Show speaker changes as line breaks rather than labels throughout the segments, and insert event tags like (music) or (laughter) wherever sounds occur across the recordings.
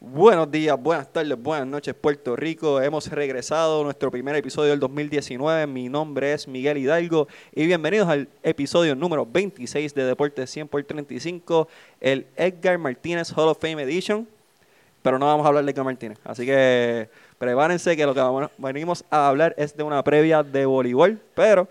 Buenos días, buenas tardes, buenas noches, Puerto Rico. Hemos regresado a nuestro primer episodio del 2019. Mi nombre es Miguel Hidalgo y bienvenidos al episodio número 26 de Deportes 100 por 35, el Edgar Martínez Hall of Fame Edition. Pero no vamos a hablar de Edgar Martínez, así que prepárense que lo que vamos- venimos a hablar es de una previa de voleibol. Pero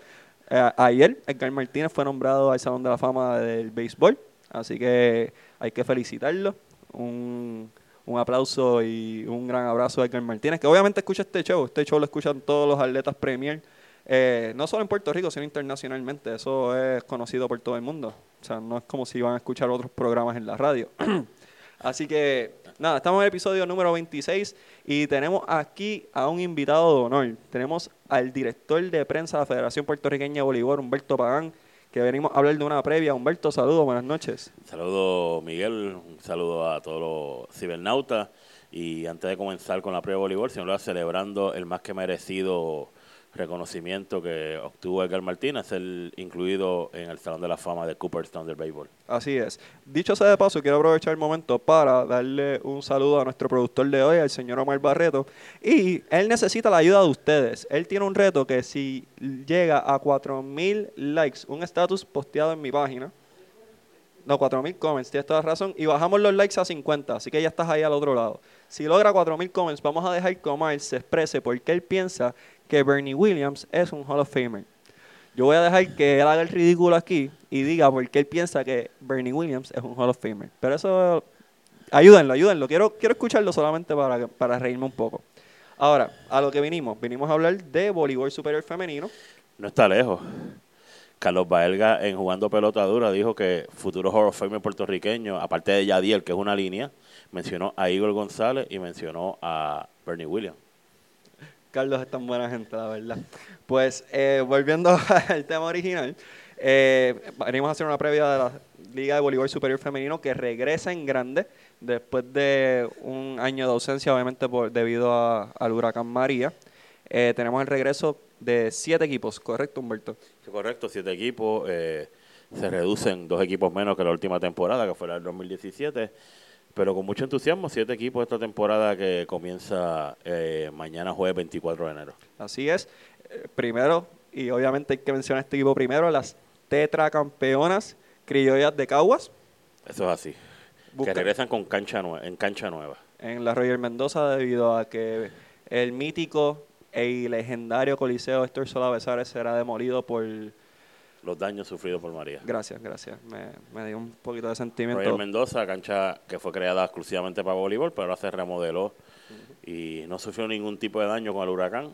eh, ayer Edgar Martínez fue nombrado al Salón de la Fama del Béisbol, así que hay que felicitarlo. Un, un aplauso y un gran abrazo a Edgar Martínez, que obviamente escucha este show. Este show lo escuchan todos los atletas Premier, eh, no solo en Puerto Rico, sino internacionalmente. Eso es conocido por todo el mundo. O sea, no es como si van a escuchar otros programas en la radio. (clears throat) Así que, nada, estamos en el episodio número 26 y tenemos aquí a un invitado de honor. Tenemos al director de prensa de la Federación Puertorriqueña de Voleibol, Humberto Pagán, que venimos a hablar de una previa. Humberto, saludos, buenas noches.
Saludo Miguel, un saludo a todos los cibernautas y antes de comenzar con la prueba de voleibol, siempre celebrando el más que merecido reconocimiento que obtuvo Edgar Martínez, el incluido en el Salón de la Fama de Cooperstown del béisbol.
Así es. Dicho sea de paso, quiero aprovechar el momento para darle un saludo a nuestro productor de hoy, al señor Omar Barreto. Y él necesita la ayuda de ustedes. Él tiene un reto que si llega a 4.000 likes, un estatus posteado en mi página, no, 4.000 comments, tienes toda razón. Y bajamos los likes a 50, así que ya estás ahí al otro lado. Si logra 4.000 comments, vamos a dejar que Omar se exprese porque él piensa que Bernie Williams es un Hall of Famer. Yo voy a dejar que él haga el ridículo aquí y diga por qué él piensa que Bernie Williams es un Hall of Famer. Pero eso, ayúdenlo, ayúdenlo. Quiero, quiero escucharlo solamente para, para reírme un poco. Ahora, a lo que vinimos. Vinimos a hablar de voleibol superior femenino.
No está lejos. Carlos Baelga, en jugando pelota dura, dijo que futuro Hall of Famer puertorriqueño, aparte de Yadiel, que es una línea, mencionó a Igor González y mencionó a Bernie Williams.
Carlos es tan buena gente, la verdad. Pues eh, volviendo (laughs) al tema original, eh, venimos a hacer una previa de la Liga de Voleibol Superior Femenino que regresa en grande después de un año de ausencia, obviamente por, debido a- al huracán María. Eh, tenemos el regreso de siete equipos, ¿correcto, Humberto?
Sí, correcto, siete equipos. eh, se reducen dos equipos menos que la última temporada, que fue la del 2017. Pero con mucho entusiasmo, siete equipos esta temporada que comienza eh, mañana jueves 24 de enero.
Así es. Eh, primero, y obviamente hay que mencionar este equipo primero, las tetracampeonas criollas de Caguas.
Eso es así.
Busca-
Que regresan con cancha en cancha nueva.
en la Roger Mendoza debido a que el mítico y legendario Coliseo Héctor Sola Besares será demolido por...
Los daños sufridos por María.
Gracias, gracias. Me, me dio un poquito de sentimiento.
Roger Mendoza, cancha que fue creada exclusivamente para voleibol, pero ahora se remodeló y no sufrió ningún tipo de daño con el huracán.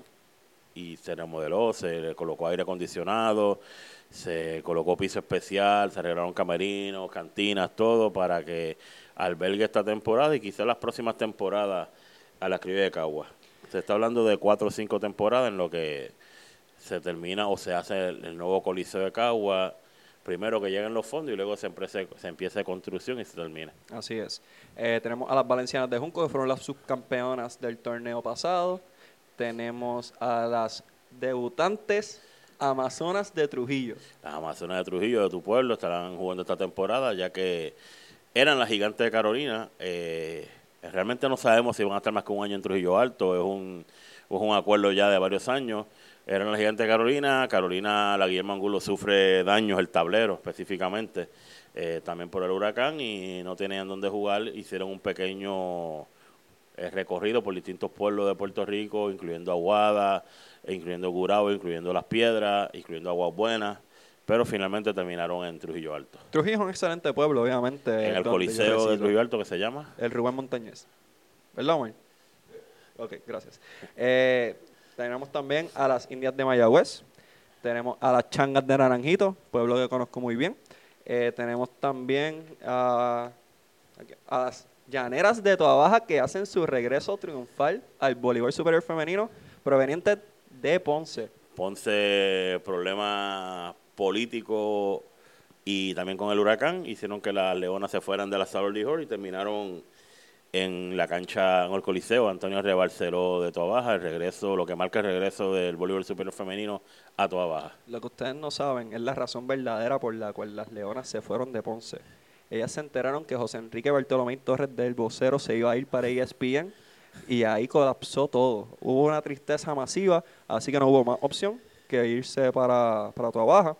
Y se remodeló, se le colocó aire acondicionado, se colocó piso especial, se arreglaron camerinos, cantinas, todo para que albergue esta temporada y quizás las próximas temporadas a la criolla de Cagua. Se está hablando de cuatro o cinco temporadas en lo que se termina o se hace el, el nuevo coliseo de Cagua. Primero que lleguen los fondos y luego se empiece, se empiece construcción y se termina.
Así es. Eh, tenemos a las Valencianas de Junco, que fueron las subcampeonas del torneo pasado. Tenemos a las debutantes Amazonas de Trujillo.
Las Amazonas de Trujillo, de tu pueblo, estarán jugando esta temporada, ya que eran las gigantes de Carolina. Eh, realmente no sabemos si van a estar más que un año en Trujillo Alto, es un, es un acuerdo ya de varios años. Eran las gigantes de Carolina, Carolina, la Guillermo Angulo sufre daños, el tablero específicamente, eh, también por el huracán y no tenían dónde jugar, hicieron un pequeño eh, recorrido por distintos pueblos de Puerto Rico, incluyendo Aguada, incluyendo Gurabo, incluyendo Las Piedras, incluyendo Aguas Buenas, pero finalmente terminaron en Trujillo Alto.
Trujillo es un excelente pueblo, obviamente.
en el Coliseo de. Trujillo Alto, que se llama.
El Rubén Montañez. ¿Verdad, Omar? Ok, gracias. Eh, tenemos también a las Indias de Mayagüez. Tenemos a las Changas de Naranjito, pueblo que conozco muy bien. Eh, tenemos también a, a las Llaneras de Toa Baja que hacen su regreso triunfal al voleibol superior femenino proveniente de Ponce.
Ponce, problemas políticos y también con el huracán, hicieron que las leonas se fueran de la Salor Hall y terminaron en la cancha, en el Coliseo, Antonio Rebarceló de Toa Baja, el regreso, lo que marca el regreso del voleibol superior femenino a Toa Baja.
Lo que ustedes no saben es la razón verdadera por la cual las leonas se fueron de Ponce. ellas se enteraron que José Enrique Bartolomé Torres del vocero se iba a ir para ESPN y ahí colapsó todo. Hubo una tristeza masiva, así que no hubo más opción que irse para, para Baja.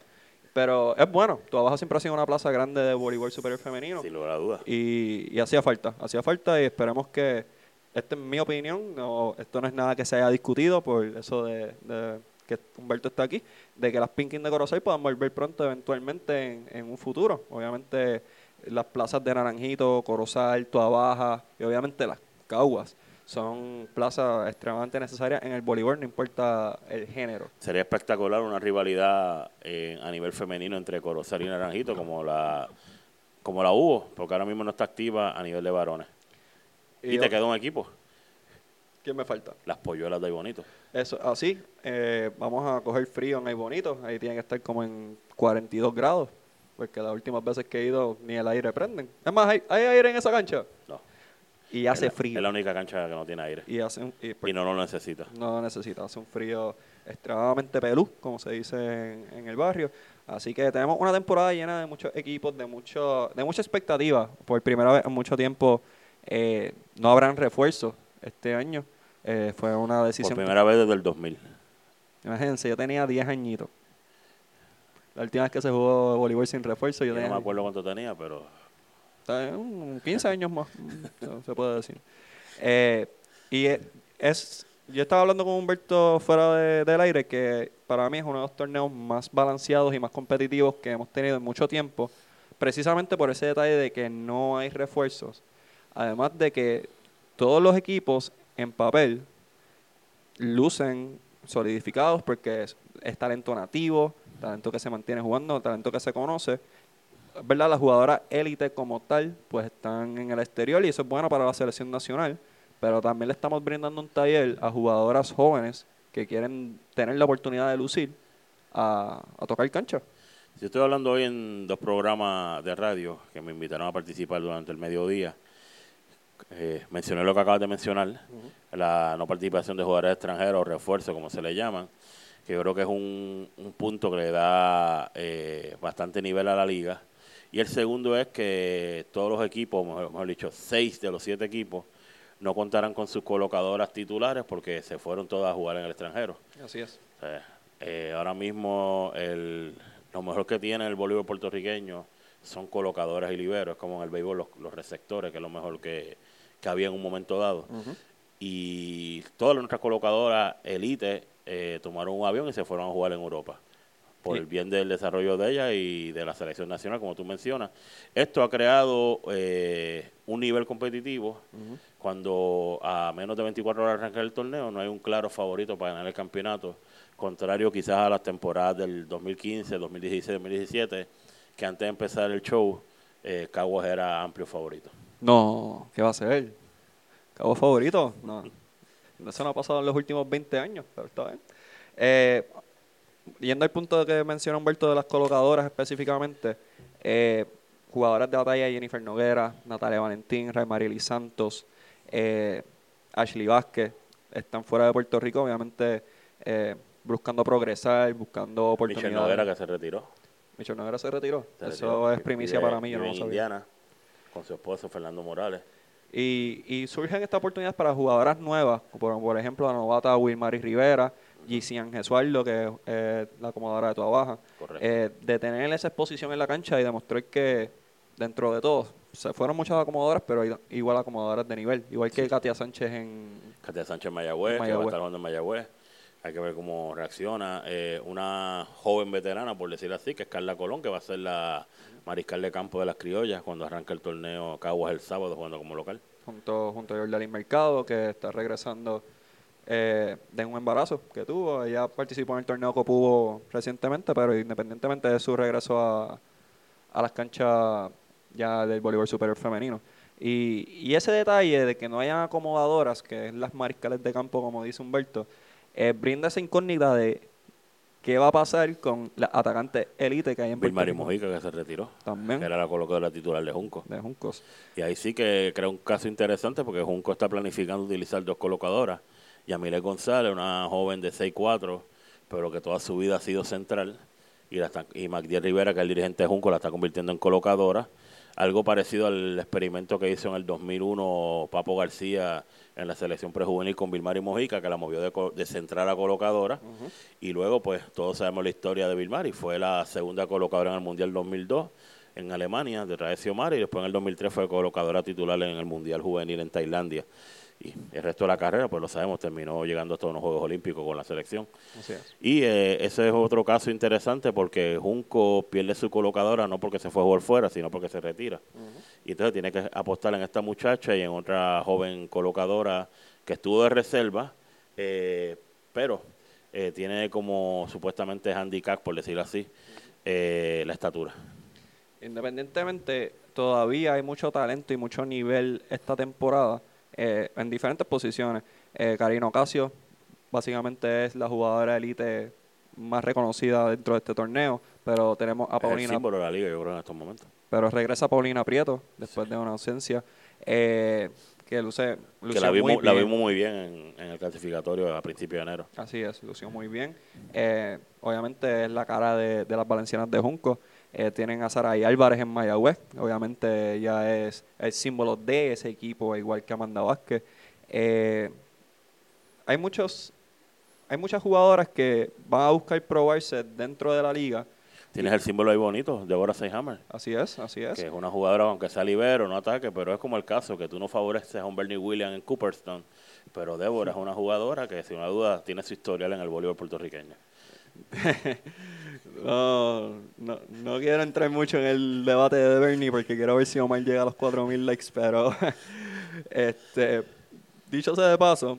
Pero es bueno, Baja siempre ha sido una plaza grande de voleibol superior femenino.
Sin lugar a dudas.
Y, y hacía falta, hacía falta y esperemos que, esta es mi opinión, no, esto no es nada que se haya discutido por eso de, de que Humberto está aquí, de que las Pinkin de Corozal puedan volver pronto eventualmente en, en un futuro. Obviamente las plazas de Naranjito, Corozal, Baja y obviamente las Caguas son plazas extremadamente necesarias en el voleibol, no importa el género.
Sería espectacular una rivalidad eh, a nivel femenino entre Corozal y Naranjito, como la como la hubo, porque ahora mismo no está activa a nivel de varones. Y, te quedó un equipo.
¿Quién me falta?
Las polluelas de Bonito.
Eso, así, eh, vamos a coger frío en Bonito, ahí tiene que estar como en 42 grados, porque las últimas veces que he ido ni el aire prenden. Es más, ¿hay, ¿hay aire en esa cancha?
No
y hace frío.
Es la única cancha que no tiene aire.
Y, hace
y, no lo necesita.
No lo necesita. Hace un frío extremadamente pelú, como se dice en, el barrio. Así que tenemos una temporada llena de muchos equipos, de mucho, de mucha expectativa. Por primera vez en mucho tiempo eh, no habrán refuerzos este año. Eh, fue una decisión.
Por primera vez desde el 2000.
Imagínense, yo tenía 10 añitos. La última vez que se jugó voleibol sin refuerzo, yo,
yo no me acuerdo cuánto tenía, pero
15 años más, se puede decir. Eh, y es, yo estaba hablando con Humberto fuera del aire, que para mí es uno de los torneos más balanceados y más competitivos que hemos tenido en mucho tiempo, precisamente por ese detalle de que no hay refuerzos. Además de que todos los equipos en papel lucen solidificados porque es talento nativo, talento que se mantiene jugando, talento que se conoce ¿verdad? Las jugadoras élite como tal, pues están en el exterior y eso es bueno para la selección nacional, pero también le estamos brindando un taller a jugadoras jóvenes que quieren tener la oportunidad de lucir a, tocar cancha.
Yo estoy hablando hoy en dos programas de radio que me invitaron a participar durante el mediodía. Eh, mencioné lo que acabas de mencionar, la no participación de jugadores extranjeros o refuerzo, como se le llaman, que yo creo que es un, punto que le da eh, bastante nivel a la liga y el segundo es que todos los equipos, mejor, dicho, seis de los siete equipos, no contarán con sus colocadoras titulares porque se fueron todas a jugar en el extranjero.
Así es.
Eh, ahora mismo el, lo mejor que tiene el voleibol puertorriqueño son colocadoras y liberos, como en el béisbol los, receptores, que es lo mejor que, había en un momento dado. Y todas nuestras colocadoras elite eh, tomaron un avión y se fueron a jugar en Europa por el bien del desarrollo de ella y de la selección nacional, como tú mencionas. Esto ha creado eh, un nivel competitivo cuando a menos de 24 horas arranca el torneo no hay un claro favorito para ganar el campeonato, contrario quizás a las temporadas del 2015, 2016, 2017, que antes de empezar el show, eh, Caguas era amplio favorito.
No, ¿qué va a ser? ¿Caguas favorito? No. (laughs) Eso no ha pasado en los últimos 20 años, pero está bien. Eh, yendo al punto que menciona Humberto de las colocadoras específicamente, eh, jugadoras de batalla Jennifer Noguera, Natalia Valentín, Raymarieli Santos, eh, Ashley Vázquez, están fuera de Puerto Rico, obviamente eh, buscando progresar, buscando oportunidades.
Michelle Noguera que se retiró.
Michelle Noguera se retiró. Eso es primicia para mí, yo no
en Indiana, con su esposo Fernando Morales.
Y, y surgen estas oportunidades para jugadoras nuevas, por, por ejemplo la novata Wilmary Rivera, Gisian Gesualdo, que es la acomodadora de toda baja, eh, de tener esa exposición en la cancha y demostrar que dentro de todo, se fueron muchas acomodadoras, pero igual acomodadoras de nivel, igual que Katia Sánchez en...
Katia Sánchez en Mayagüez, que va a estar jugando en Mayagüez. Hay que ver cómo reacciona. Eh, una joven veterana, por decir así, que es Carla Colón, que va a ser la mariscal de campo de las criollas cuando arranca el torneo Caguas el sábado jugando como local.
Junto, junto a Jordan Mercado, que está regresando eh, de un embarazo que tuvo. Ella participó en el torneo Copubo recientemente, pero independientemente de su regreso a, a las canchas ya del voleibol superior femenino. Y, y, ese detalle de que no hayan acomodadoras, que es las mariscales de campo, como dice Humberto, eh, brinda esa incógnita de qué va a pasar con la atacante élite que hay en
Puerto Rico. Mojica, que se retiró.
También.
era la colocadora titular de Junco.
De Juncos.
Y ahí sí que crea un caso interesante porque Junco está planificando utilizar dos colocadoras Yamile González, una joven de 6'4", pero que toda su vida ha sido central. Y, la y Rivera, que es el dirigente de Junco, la está convirtiendo en colocadora. algo parecido al experimento que hizo en el 2001 Papo García en la selección prejuvenil con Vilmar y Mojica, que la movió de, de central a colocadora. Y luego, pues, todos sabemos la historia de Vilmar y fue la segunda colocadora en el Mundial 2002 en Alemania, detrás de Xiomara, y después en el 2003 fue colocadora titular en el Mundial Juvenil en Tailandia. Y el resto de la carrera, pues lo sabemos, terminó llegando hasta unos Juegos Olímpicos con la selección. Y eh, ese es otro caso interesante porque Junco pierde su colocadora no porque se fue a jugar fuera, sino porque se retira. Y entonces tiene que apostar en esta muchacha y en otra joven colocadora que estuvo de reserva, eh, pero eh, tiene como supuestamente handicap, por decirlo así, la estatura.
Independientemente, todavía hay mucho talento y mucho nivel esta temporada eh, en diferentes posiciones. Eh, Karina Ocasio básicamente es la jugadora élite más reconocida dentro de este torneo, pero tenemos a Paulina.
Es el símbolo de la liga, yo creo, en estos momentos.
Pero regresa Paulina Prieto después de una ausencia. Eh, que luce,
que la vimos, muy la vimos muy bien en, el clasificatorio a principios de enero.
Así es, lució muy bien. Eh, obviamente es la cara de, de las valencianas de Junco. Eh, tienen a Saray Álvarez en Mayagüez. Obviamente ella es el símbolo de ese equipo, igual que Amanda Vázquez. Eh, hay muchos hay muchas jugadoras que van a buscar probarse dentro de la liga.
Tienes el símbolo ahí bonito, Deborah Seyhammer.
Así es, así es.
Que es una jugadora, aunque sea libero, no ataque, pero es como el caso que tú no favoreces a un Bernie Williams en Cooperstown. Pero Deborah es una jugadora que, sin una duda, tiene su historial en el voleibol puertorriqueño. (laughs)
No, no, no, quiero entrar mucho en el debate de Bernie porque quiero ver si Omar llega a los 4.000 likes, pero (laughs) este, dicho sea de paso,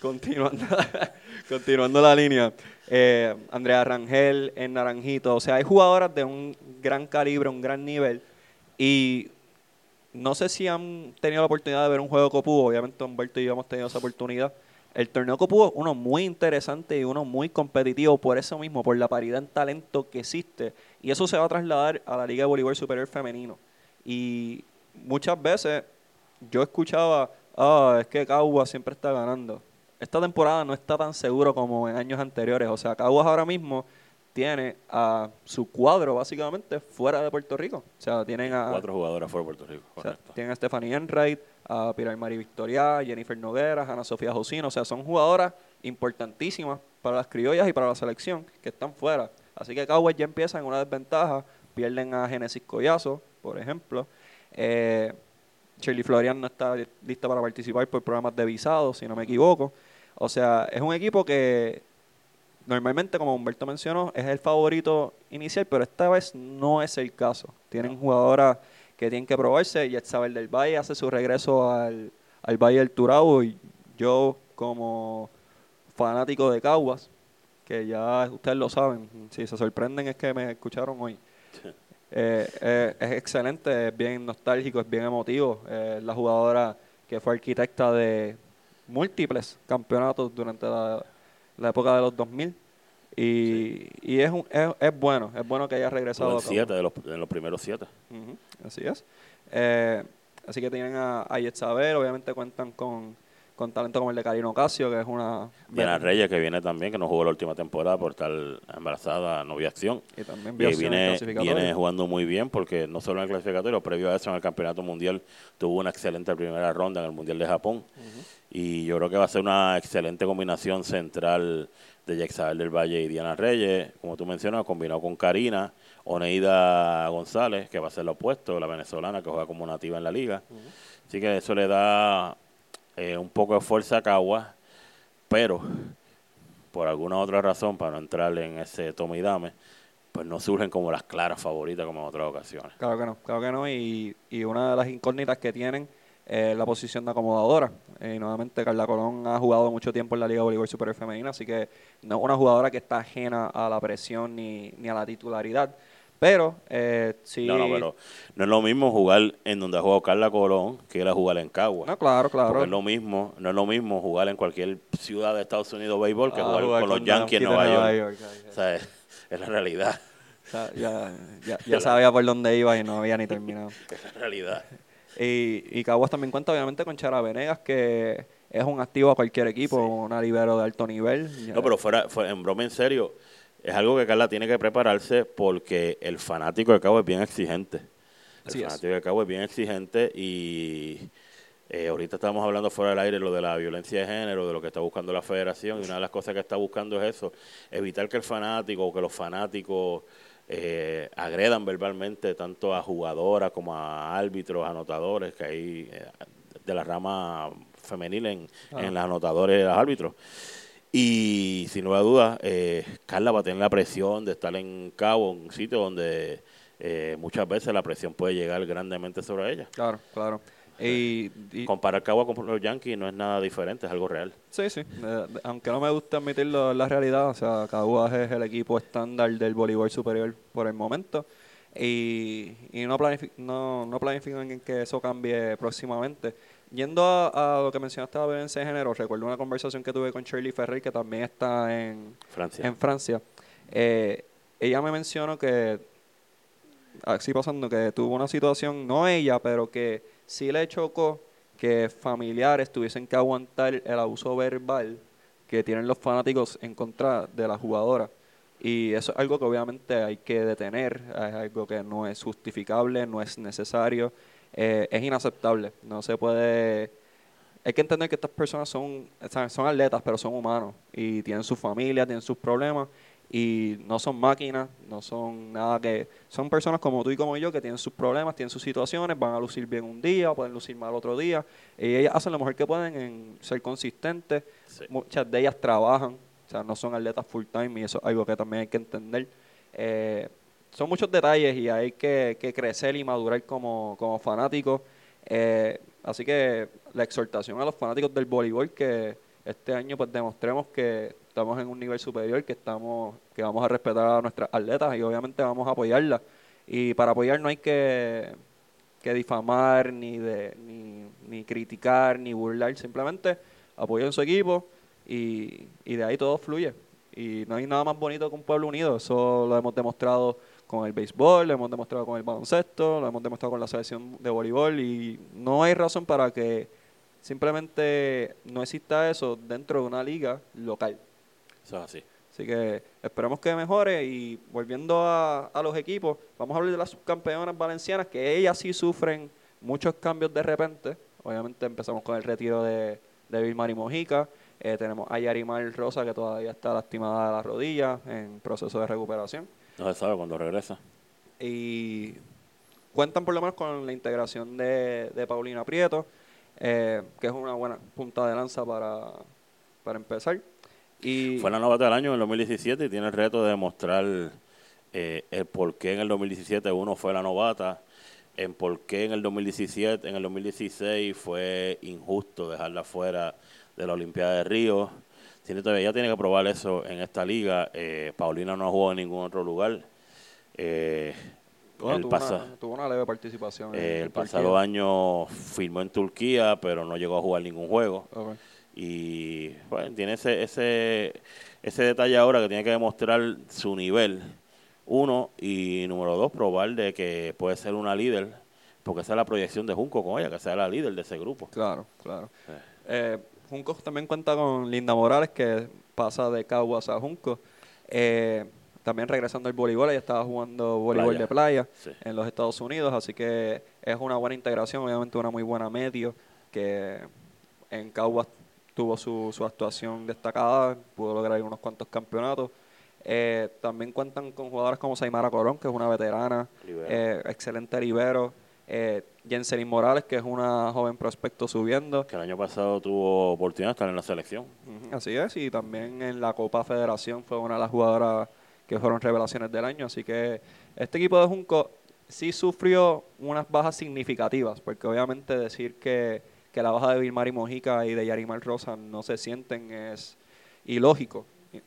continuando, (laughs) continuando la línea, eh, Andrea Rangel en Naranjito, o sea, hay jugadoras de un gran calibre, un gran nivel y no sé si han tenido la oportunidad de ver un juego Copu, obviamente Humberto y yo hemos tenido esa oportunidad el torneo es uno muy interesante y uno muy competitivo por eso mismo, por la paridad en talento que existe. Y eso se va a trasladar a la Liga de Voleibol Superior Femenino. Y muchas veces yo escuchaba, ah, es que Caguas siempre está ganando. Esta temporada no está tan seguro como en años anteriores. O sea, Caguas ahora mismo tiene a su cuadro básicamente fuera de Puerto Rico. O sea, tienen a...
Cuatro jugadoras fuera de Puerto Rico, correcto.
tienen a Stephanie Enright, a Pilar Mari Victoria, Jennifer Noguera, Ana Sofía Josino. O sea, son jugadoras importantísimas para las criollas y para la selección que están fuera. Así que Cowboys ya empiezan en una desventaja. Pierden a Genesis Collazo, por ejemplo. Eh, Shirley Florian no está lista para participar por programas de visado, si no me equivoco. O sea, es un equipo que normalmente, como Humberto mencionó, es el favorito inicial, pero esta vez no es el caso. Tienen jugadoras que tienen que probarse. Y Isabel del Valle hace su regreso al, al Valle del Turabo y yo como fanático de Caguas, que ya ustedes lo saben, si se sorprenden es que me escucharon hoy. Eh, eh, es excelente, es bien nostálgico, es bien emotivo. Eh, la jugadora que fue arquitecta de múltiples campeonatos durante la, la época de los 2000 y, y es, un, es, es, bueno, es bueno que haya regresado.
siete de los, en los primeros siete.
así es. Eh, así que tienen a, a Saber, obviamente cuentan con, con talento como el de Karino Ocasio, que es una...
Diana Reyes, que viene también, que no jugó la última temporada por estar embarazada, no vio acción.
Y también
viene, viene jugando muy bien, porque no solo en el clasificatorio, previo a eso en el Campeonato Mundial tuvo una excelente primera ronda en el Mundial de Japón. Y yo creo que va a ser una excelente combinación central de Yexabel del Valle y Diana Reyes, como tú mencionas, combinado con Karina, Oneida González, que va a ser lo opuesto, la venezolana que juega como nativa en la liga. Así que eso le da eh, un poco de fuerza a Caguas, pero por alguna otra razón, para no entrar en ese toma y dame, pues no surgen como las claras favoritas como en otras ocasiones.
Claro que no, claro que no, y, y una de las incógnitas que tienen eh, la posición de acomodadora. Eh, y nuevamente Carla Colón ha jugado mucho tiempo en la Liga de Voleibol Superior Femenina, así que no es una jugadora que está ajena a la presión ni, ni a la titularidad. Pero eh, sí.
No, no, pero no es lo mismo jugar en donde ha jugado Carla Colón que ir a jugar en Cagua.
No, claro, claro.
Porque es lo mismo, no es lo mismo jugar en cualquier ciudad de Estados Unidos béisbol que ah, jugar, con, los Yankees en Nueva York. O sea, es, la realidad.
ya, ya, ya (laughs) sabía por dónde iba y no había ni terminado. (laughs)
es la realidad.
Y, y Caguas también cuenta obviamente con Chara Venegas, que es un activo a cualquier equipo, un una libero de alto nivel.
No, pero fuera, en broma en serio, es algo que Carla tiene que prepararse porque el fanático de Caguas es bien exigente.
Así
el
es.
fanático de Cagua es bien exigente y eh, ahorita estamos hablando fuera del aire lo de la violencia de género, de lo que está buscando la federación y una de las cosas que está buscando es eso, evitar que el fanático o que los fanáticos eh, agredan verbalmente tanto a jugadoras como a árbitros, anotadores, que hay eh, de la rama femenil en,
Ah.
en los anotadores y los árbitros. Y sin lugar a dudas, eh, Carla va a tener la presión de estar en Cabo, un sitio donde eh, muchas veces la presión puede llegar grandemente sobre ella.
Claro, claro. Y, y-
Comparar Cabo con los Yankees no es nada diferente, es algo real.
sí, sí. eh, aunque no me gusta admitirlo, es la realidad. O sea, Caguas es el equipo estándar del voleibol superior por el momento. Y, y no, planifi- no, no planifican en que eso cambie próximamente. Yendo a, a lo que mencionaste de la violencia de género, recuerdo una conversación que tuve con Shirley Ferrer, que también está en,
Francia.
en Francia. Eh, ella me mencionó que, así pasando, que tuvo una situación, no ella, pero que sí le chocó que familiares tuviesen que aguantar el abuso verbal que tienen los fanáticos en contra de la jugadora. Y eso es algo que obviamente hay que detener, es algo que no es justificable, no es necesario, eh, es inaceptable. No se puede hay que entender que estas personas son, son atletas, pero son humanos y tienen su familia, tienen sus problemas y no son máquinas, no son nada que... Son personas como tú y como yo que tienen sus problemas, tienen sus situaciones, van a lucir bien un día, pueden lucir mal otro día y ellas hacen lo mejor que pueden en ser consistentes.
Sí.
Muchas de ellas trabajan, o sea, no son atletas full time y eso es algo que también hay que entender. Eh, son muchos detalles y hay que, que crecer y madurar como, como fanáticos. Eh, así que la exhortación a los fanáticos del voleibol que este año pues demostremos que estamos en un nivel superior, que estamos, que vamos a respetar a nuestras atletas y obviamente vamos a apoyarlas. Y para apoyar no hay que, que difamar, ni de, ni, ni criticar, ni burlar, simplemente apoyen su equipo y, y de ahí todo fluye. Y no hay nada más bonito que un pueblo unido, eso lo hemos demostrado con el béisbol, lo hemos demostrado con el baloncesto, lo hemos demostrado con la selección de voleibol y no hay razón para que simplemente no exista eso dentro de una liga local.
Eso es así.
Así que esperemos que mejore y volviendo a, a los equipos, vamos a hablar de las subcampeonas valencianas, que ellas sí sufren muchos cambios de repente. Obviamente empezamos con el retiro de, de Vilmar y Mojica, eh, tenemos a Yarimar Rosa que todavía está lastimada de la rodilla en proceso de recuperación.
No se sabe cuándo regresa.
Y cuentan por lo menos con la integración de, de Paulina Prieto, eh, que es una buena punta de lanza para, para empezar. Y
Fue la novata del año en el 2017 y tiene el reto de demostrar eh, el por qué en el 2017 uno fue la novata, en por qué en el 2017, en el 2016 fue injusto dejarla fuera de la Olimpiada de Río. Tiene todavía tiene que probar eso en esta liga. Eh, Paulina no ha jugado en ningún otro lugar. Eh,
bueno,
el
tuvo, una, tuvo una leve participación. en-
eh,
en
el
Turquía.
pasado año firmó en Turquía, pero no llegó a jugar ningún juego. Y bueno, tiene ese, ese, ese detalle ahora que tiene que demostrar su nivel, uno, y número dos, probar de que puede ser una líder, porque esa es la proyección de Junco con ella, que sea la líder de ese grupo.
Claro, claro.
Eh.
Juncos también cuenta con Linda Morales, que pasa de Caguas a Junco. Eh, también regresando al voleibol, ella estaba jugando voleibol
Playa.
de playa
Sí.
en los Estados Unidos, así que es una buena integración, obviamente una muy buena medio, que en Caguas tuvo su, su actuación destacada, pudo lograr unos cuantos campeonatos. Eh, también cuentan con jugadoras como Saimara Corón, que es una veterana,
Libero.
eh, excelente libero. Eh, Jenselin Morales, que es una joven prospecto subiendo.
Que el año pasado tuvo oportunidad de estar en la selección.
Así es, y también en la Copa Federación fue una de las jugadoras que fueron revelaciones del año. Así que este equipo de Junco sí sufrió unas bajas significativas, porque obviamente decir que, que la baja de Vilmar y Mojica y de Yarimar Rosa no se sienten es ilógico.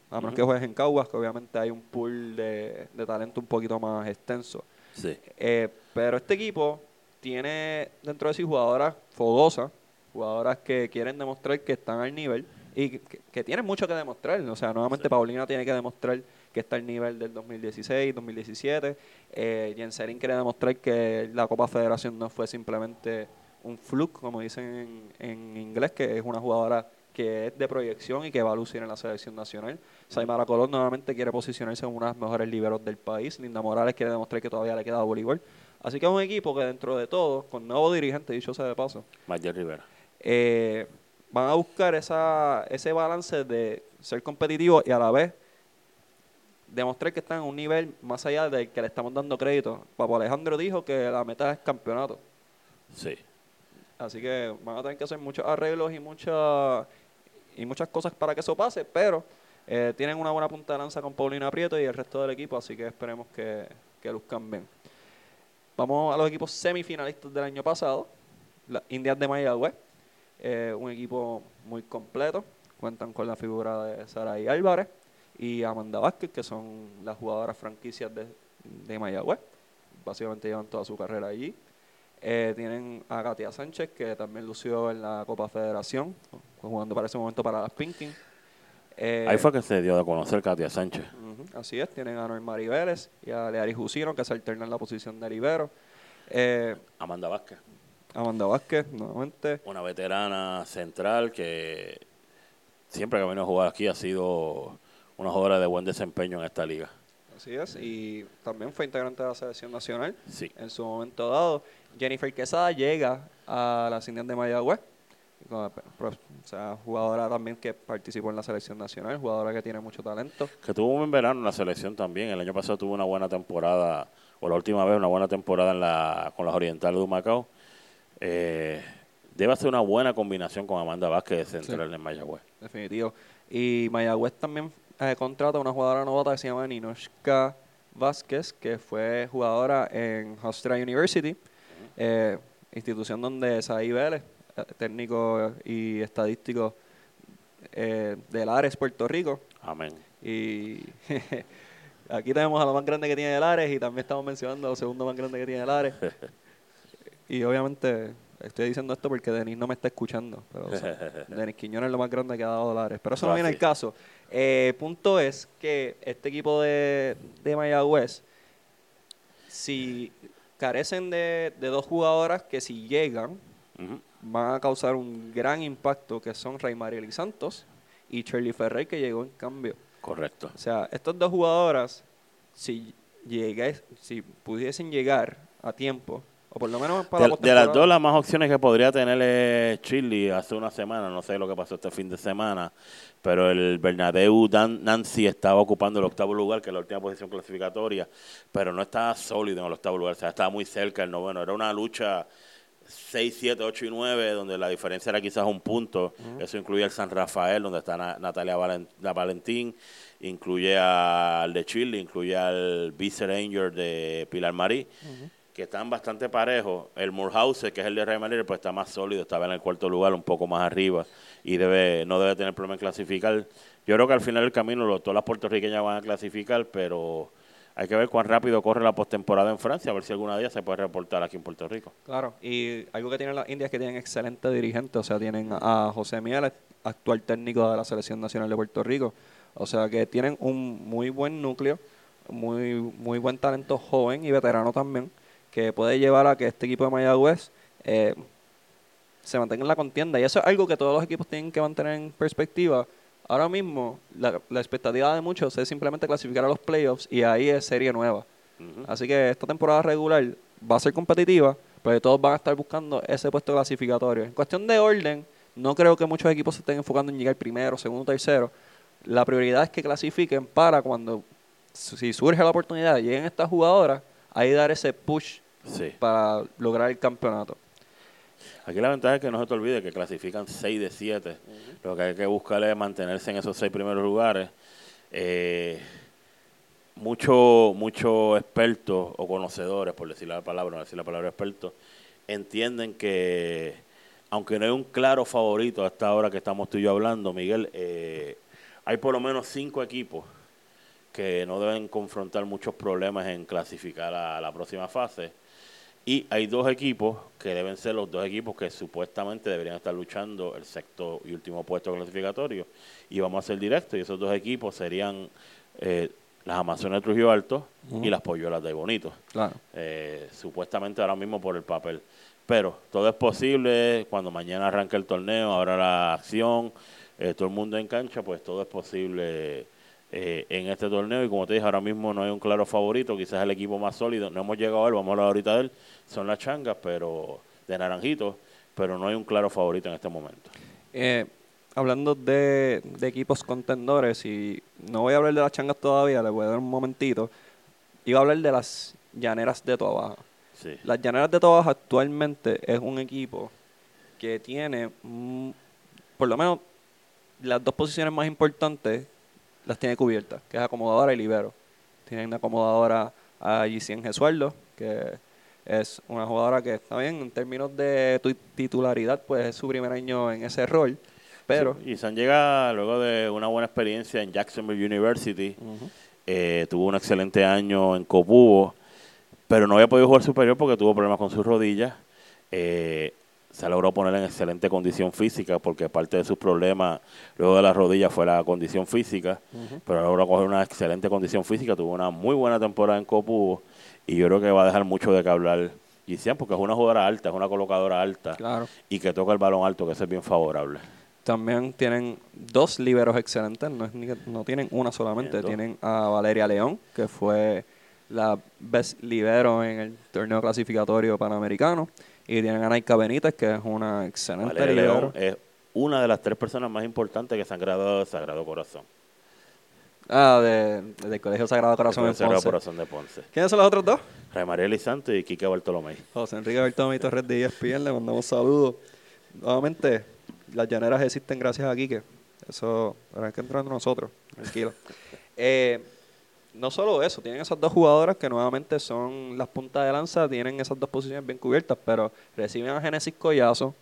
A menos que juegues en Caguas, que obviamente hay un pool de, de talento un poquito más extenso.
Sí.
Eh, pero este equipo tiene dentro de sí jugadoras fogosas, jugadoras que quieren demostrar que están al nivel y que, que tienen mucho que demostrar. O sea, nuevamente
Sí.
Paulina tiene que demostrar que está al nivel del 2016, 2017. Eh, Jenserin quiere demostrar que la Copa Federación no fue simplemente un fluke, como dicen en, en inglés, que es una jugadora que es de proyección y que va a lucir en la selección nacional. Saimara Colón nuevamente quiere posicionarse como una de las mejores liberos del país. Linda Morales quiere demostrar que todavía le queda voleibol. Así que es un equipo que dentro de todo, con nuevo dirigente, dicho sea de paso,
Rivera.
eh, van a buscar esa, ese balance de ser competitivos y a la vez demostrar que están a un nivel más allá del que le estamos dando crédito. Papo Alejandro dijo que la meta es campeonato.
Sí.
Así que van a tener que hacer muchos arreglos y muchas y muchas cosas para que eso pase, pero eh, tienen una buena punta de lanza con Paulina Prieto y el resto del equipo, así que esperemos que, que luzcan bien. Vamos a los equipos semifinalistas del año pasado, las Indias de Mayagüez, eh, un equipo muy completo, cuentan con la figura de Saraí Álvarez y Amanda Vázquez, que son las jugadoras franquicias de, de Mayagüez, básicamente llevan toda su carrera allí. Eh, tienen a Katia Sánchez, que también lució en la Copa Federación, jugando para ese momento para las Pinkin. Eh,
Ahí fue que se dio a conocer Katia Sánchez.
así es, tienen a Norma Vélez y a Leari Jusino, que se alternan en la posición de libero. Eh,
Amanda Vázquez,
Amanda Vázquez, nuevamente.
una veterana central que siempre que ha venido a jugar aquí ha sido una jugadora de buen desempeño en esta liga.
Así es, y también fue integrante de la selección nacional
Sí.
en su momento dado. Jennifer Quesada llega a las Indias de Mayagüez, o sea, jugadora también que participó en la selección nacional, jugadora que tiene mucho talento.
Que tuvo un buen verano en la selección también. El año pasado tuvo una buena temporada, o la última vez, una buena temporada en la, con las orientales de Humacao. Eh, debe ser una buena combinación con Amanda Vázquez de central en Mayagüez.
definitivo. Y Mayagüez también eh, contrata a una jugadora novata que se llama Ninoshka Vázquez, que fue jugadora en Hofstra University, eh, institución donde Saí Vélez, técnico y estadístico eh, del Ares, Puerto Rico.
Amén.
Y (laughs) aquí tenemos a lo más grande que tiene el Ares y también estamos mencionando a lo segundo más grande que tiene el Ares. (laughs) y obviamente estoy diciendo esto porque Denis no me está escuchando. Pero, o sea, (laughs) Denis Quiñones es lo más grande que ha dado el Ares. Pero eso no
Ah,
viene al caso. Eh, punto es que este equipo de, de Mayagüez, si carecen de, de dos jugadoras que si llegan Van a causar un gran impacto, que son Rey Marieli Santos y Shirley Ferrer, que llegó en cambio.
Correcto.
O sea, estas dos jugadoras, si llegué, si pudiesen llegar a tiempo, o por lo menos para
De,
la
de las dos, las más opciones que podría tener es hace una semana, no sé lo que pasó este fin de semana, pero el Bernabéu Dan- Nancy estaba ocupando el octavo lugar, que es la última posición clasificatoria, pero no estaba sólido en el octavo lugar, o sea, estaba muy cerca el noveno. Era una lucha 6, 7, 8 y 9, donde la diferencia era quizás un punto. Eso incluye el San Rafael, donde está Na- Natalia la Valentín, incluye al de Chile, incluye al Vice Ranger de Pilar Marí, que están bastante parejos. El Morehouse, que es el de Rey María, pues está más sólido, estaba en el cuarto lugar, un poco más arriba, y debe no debe tener problema en clasificar. Yo creo que al final del camino lo- todas las puertorriqueñas van a clasificar, pero hay que ver cuán rápido corre la postemporada en Francia, a ver si alguna de se puede reportar aquí en Puerto Rico.
Claro, y algo que tienen las Indias es que tienen excelentes dirigentes, o sea, tienen a José Miguel, actual técnico de la Selección Nacional de Puerto Rico, o sea, que tienen un muy buen núcleo, muy, muy buen talento joven y veterano también, que puede llevar a que este equipo de Mayagüez eh, se mantenga en la contienda, y eso es algo que todos los equipos tienen que mantener en perspectiva. Ahora mismo, la, la expectativa de muchos es simplemente clasificar a los playoffs y ahí es serie nueva. Así que esta temporada regular va a ser competitiva, pero todos van a estar buscando ese puesto clasificatorio. En cuestión de orden, no creo que muchos equipos se estén enfocando en llegar primero, segundo, tercero. La prioridad es que clasifiquen para cuando, si surge la oportunidad, lleguen estas jugadoras, ahí dar ese push
Sí.
para lograr el campeonato.
Aquí la ventaja es que no se te olvide que clasifican 6 de 7. Lo que hay que buscar es mantenerse en esos seis primeros lugares. Eh, Muchos mucho expertos o conocedores, por decir la palabra, no decir la palabra experto, entienden que, aunque no hay un claro favorito a esta hora que estamos tú y yo hablando, Miguel, eh, hay por lo menos cinco equipos que no deben confrontar muchos problemas en clasificar a la próxima fase. Y hay dos equipos que deben ser los dos equipos que supuestamente deberían estar luchando el sexto y último puesto clasificatorio. Y vamos a ser directos. Y esos dos equipos serían eh, las Amazonas de Trujillo Alto y las Polluelas de Bonito.
Claro.
Eh, supuestamente ahora mismo por el papel. Pero todo es posible. Cuando mañana arranque el torneo, ahora la acción, eh, todo el mundo en cancha, pues todo es posible eh, en este torneo y como te dije, ahora mismo no hay un claro favorito, quizás el equipo más sólido, no hemos llegado a él, vamos a hablar ahorita de él, son las changas, pero de naranjito, pero no hay un claro favorito en este momento.
Eh, hablando de, de equipos contendores, y no voy a hablar de las changas todavía, le voy a dar un momentito, iba a hablar de las llaneras de Tobaja.
Sí.
Las Llaneras de Tobaja actualmente es un equipo que tiene, mm, por lo menos, las dos posiciones más importantes las tiene cubiertas, que es acomodadora y libero. Tienen de acomodadora a Gisien Gesualdo, que es una jugadora que está bien en términos de tu- titularidad, pues es su primer año en ese rol, pero...
Sí, y San llega luego de una buena experiencia en Jacksonville University, eh, tuvo un excelente año en Copubo, pero no había podido jugar superior porque tuvo problemas con sus rodillas. Eh, se logró poner en excelente condición física porque parte de sus problemas luego de las rodillas fue la condición física, pero logró coger una excelente condición física, tuvo una muy buena temporada en Copubo y yo creo que va a dejar mucho de que hablar Gisian porque es una jugadora alta, es una colocadora alta
Claro.
y que toca el balón alto, que eso es bien favorable.
También tienen dos liberos excelentes, no, es ni que- no tienen una solamente, tienen a Valeria León, que fue la best libero en el torneo clasificatorio panamericano, y tienen a Naika Benítez, que es una excelente
Valeria. León es una de las tres personas más importantes que se han graduado de Sagrado Corazón.
Ah, de, del Colegio Sagrado Corazón en
Del Sagrado
Ponce.
Corazón de Ponce.
¿Quiénes son los otros dos?
Rey María Santos y Kike Bartolomé.
José Enrique Bertomé y Torres de ESPN, le mandamos saludos. Nuevamente, las llaneras existen gracias a Quique. Eso, habrá que entrar nosotros, tranquilo. (laughs) Eh, no solo eso, tienen esas dos jugadoras que nuevamente son las puntas de lanza, tienen esas dos posiciones bien cubiertas, pero reciben a Genesis Collazo,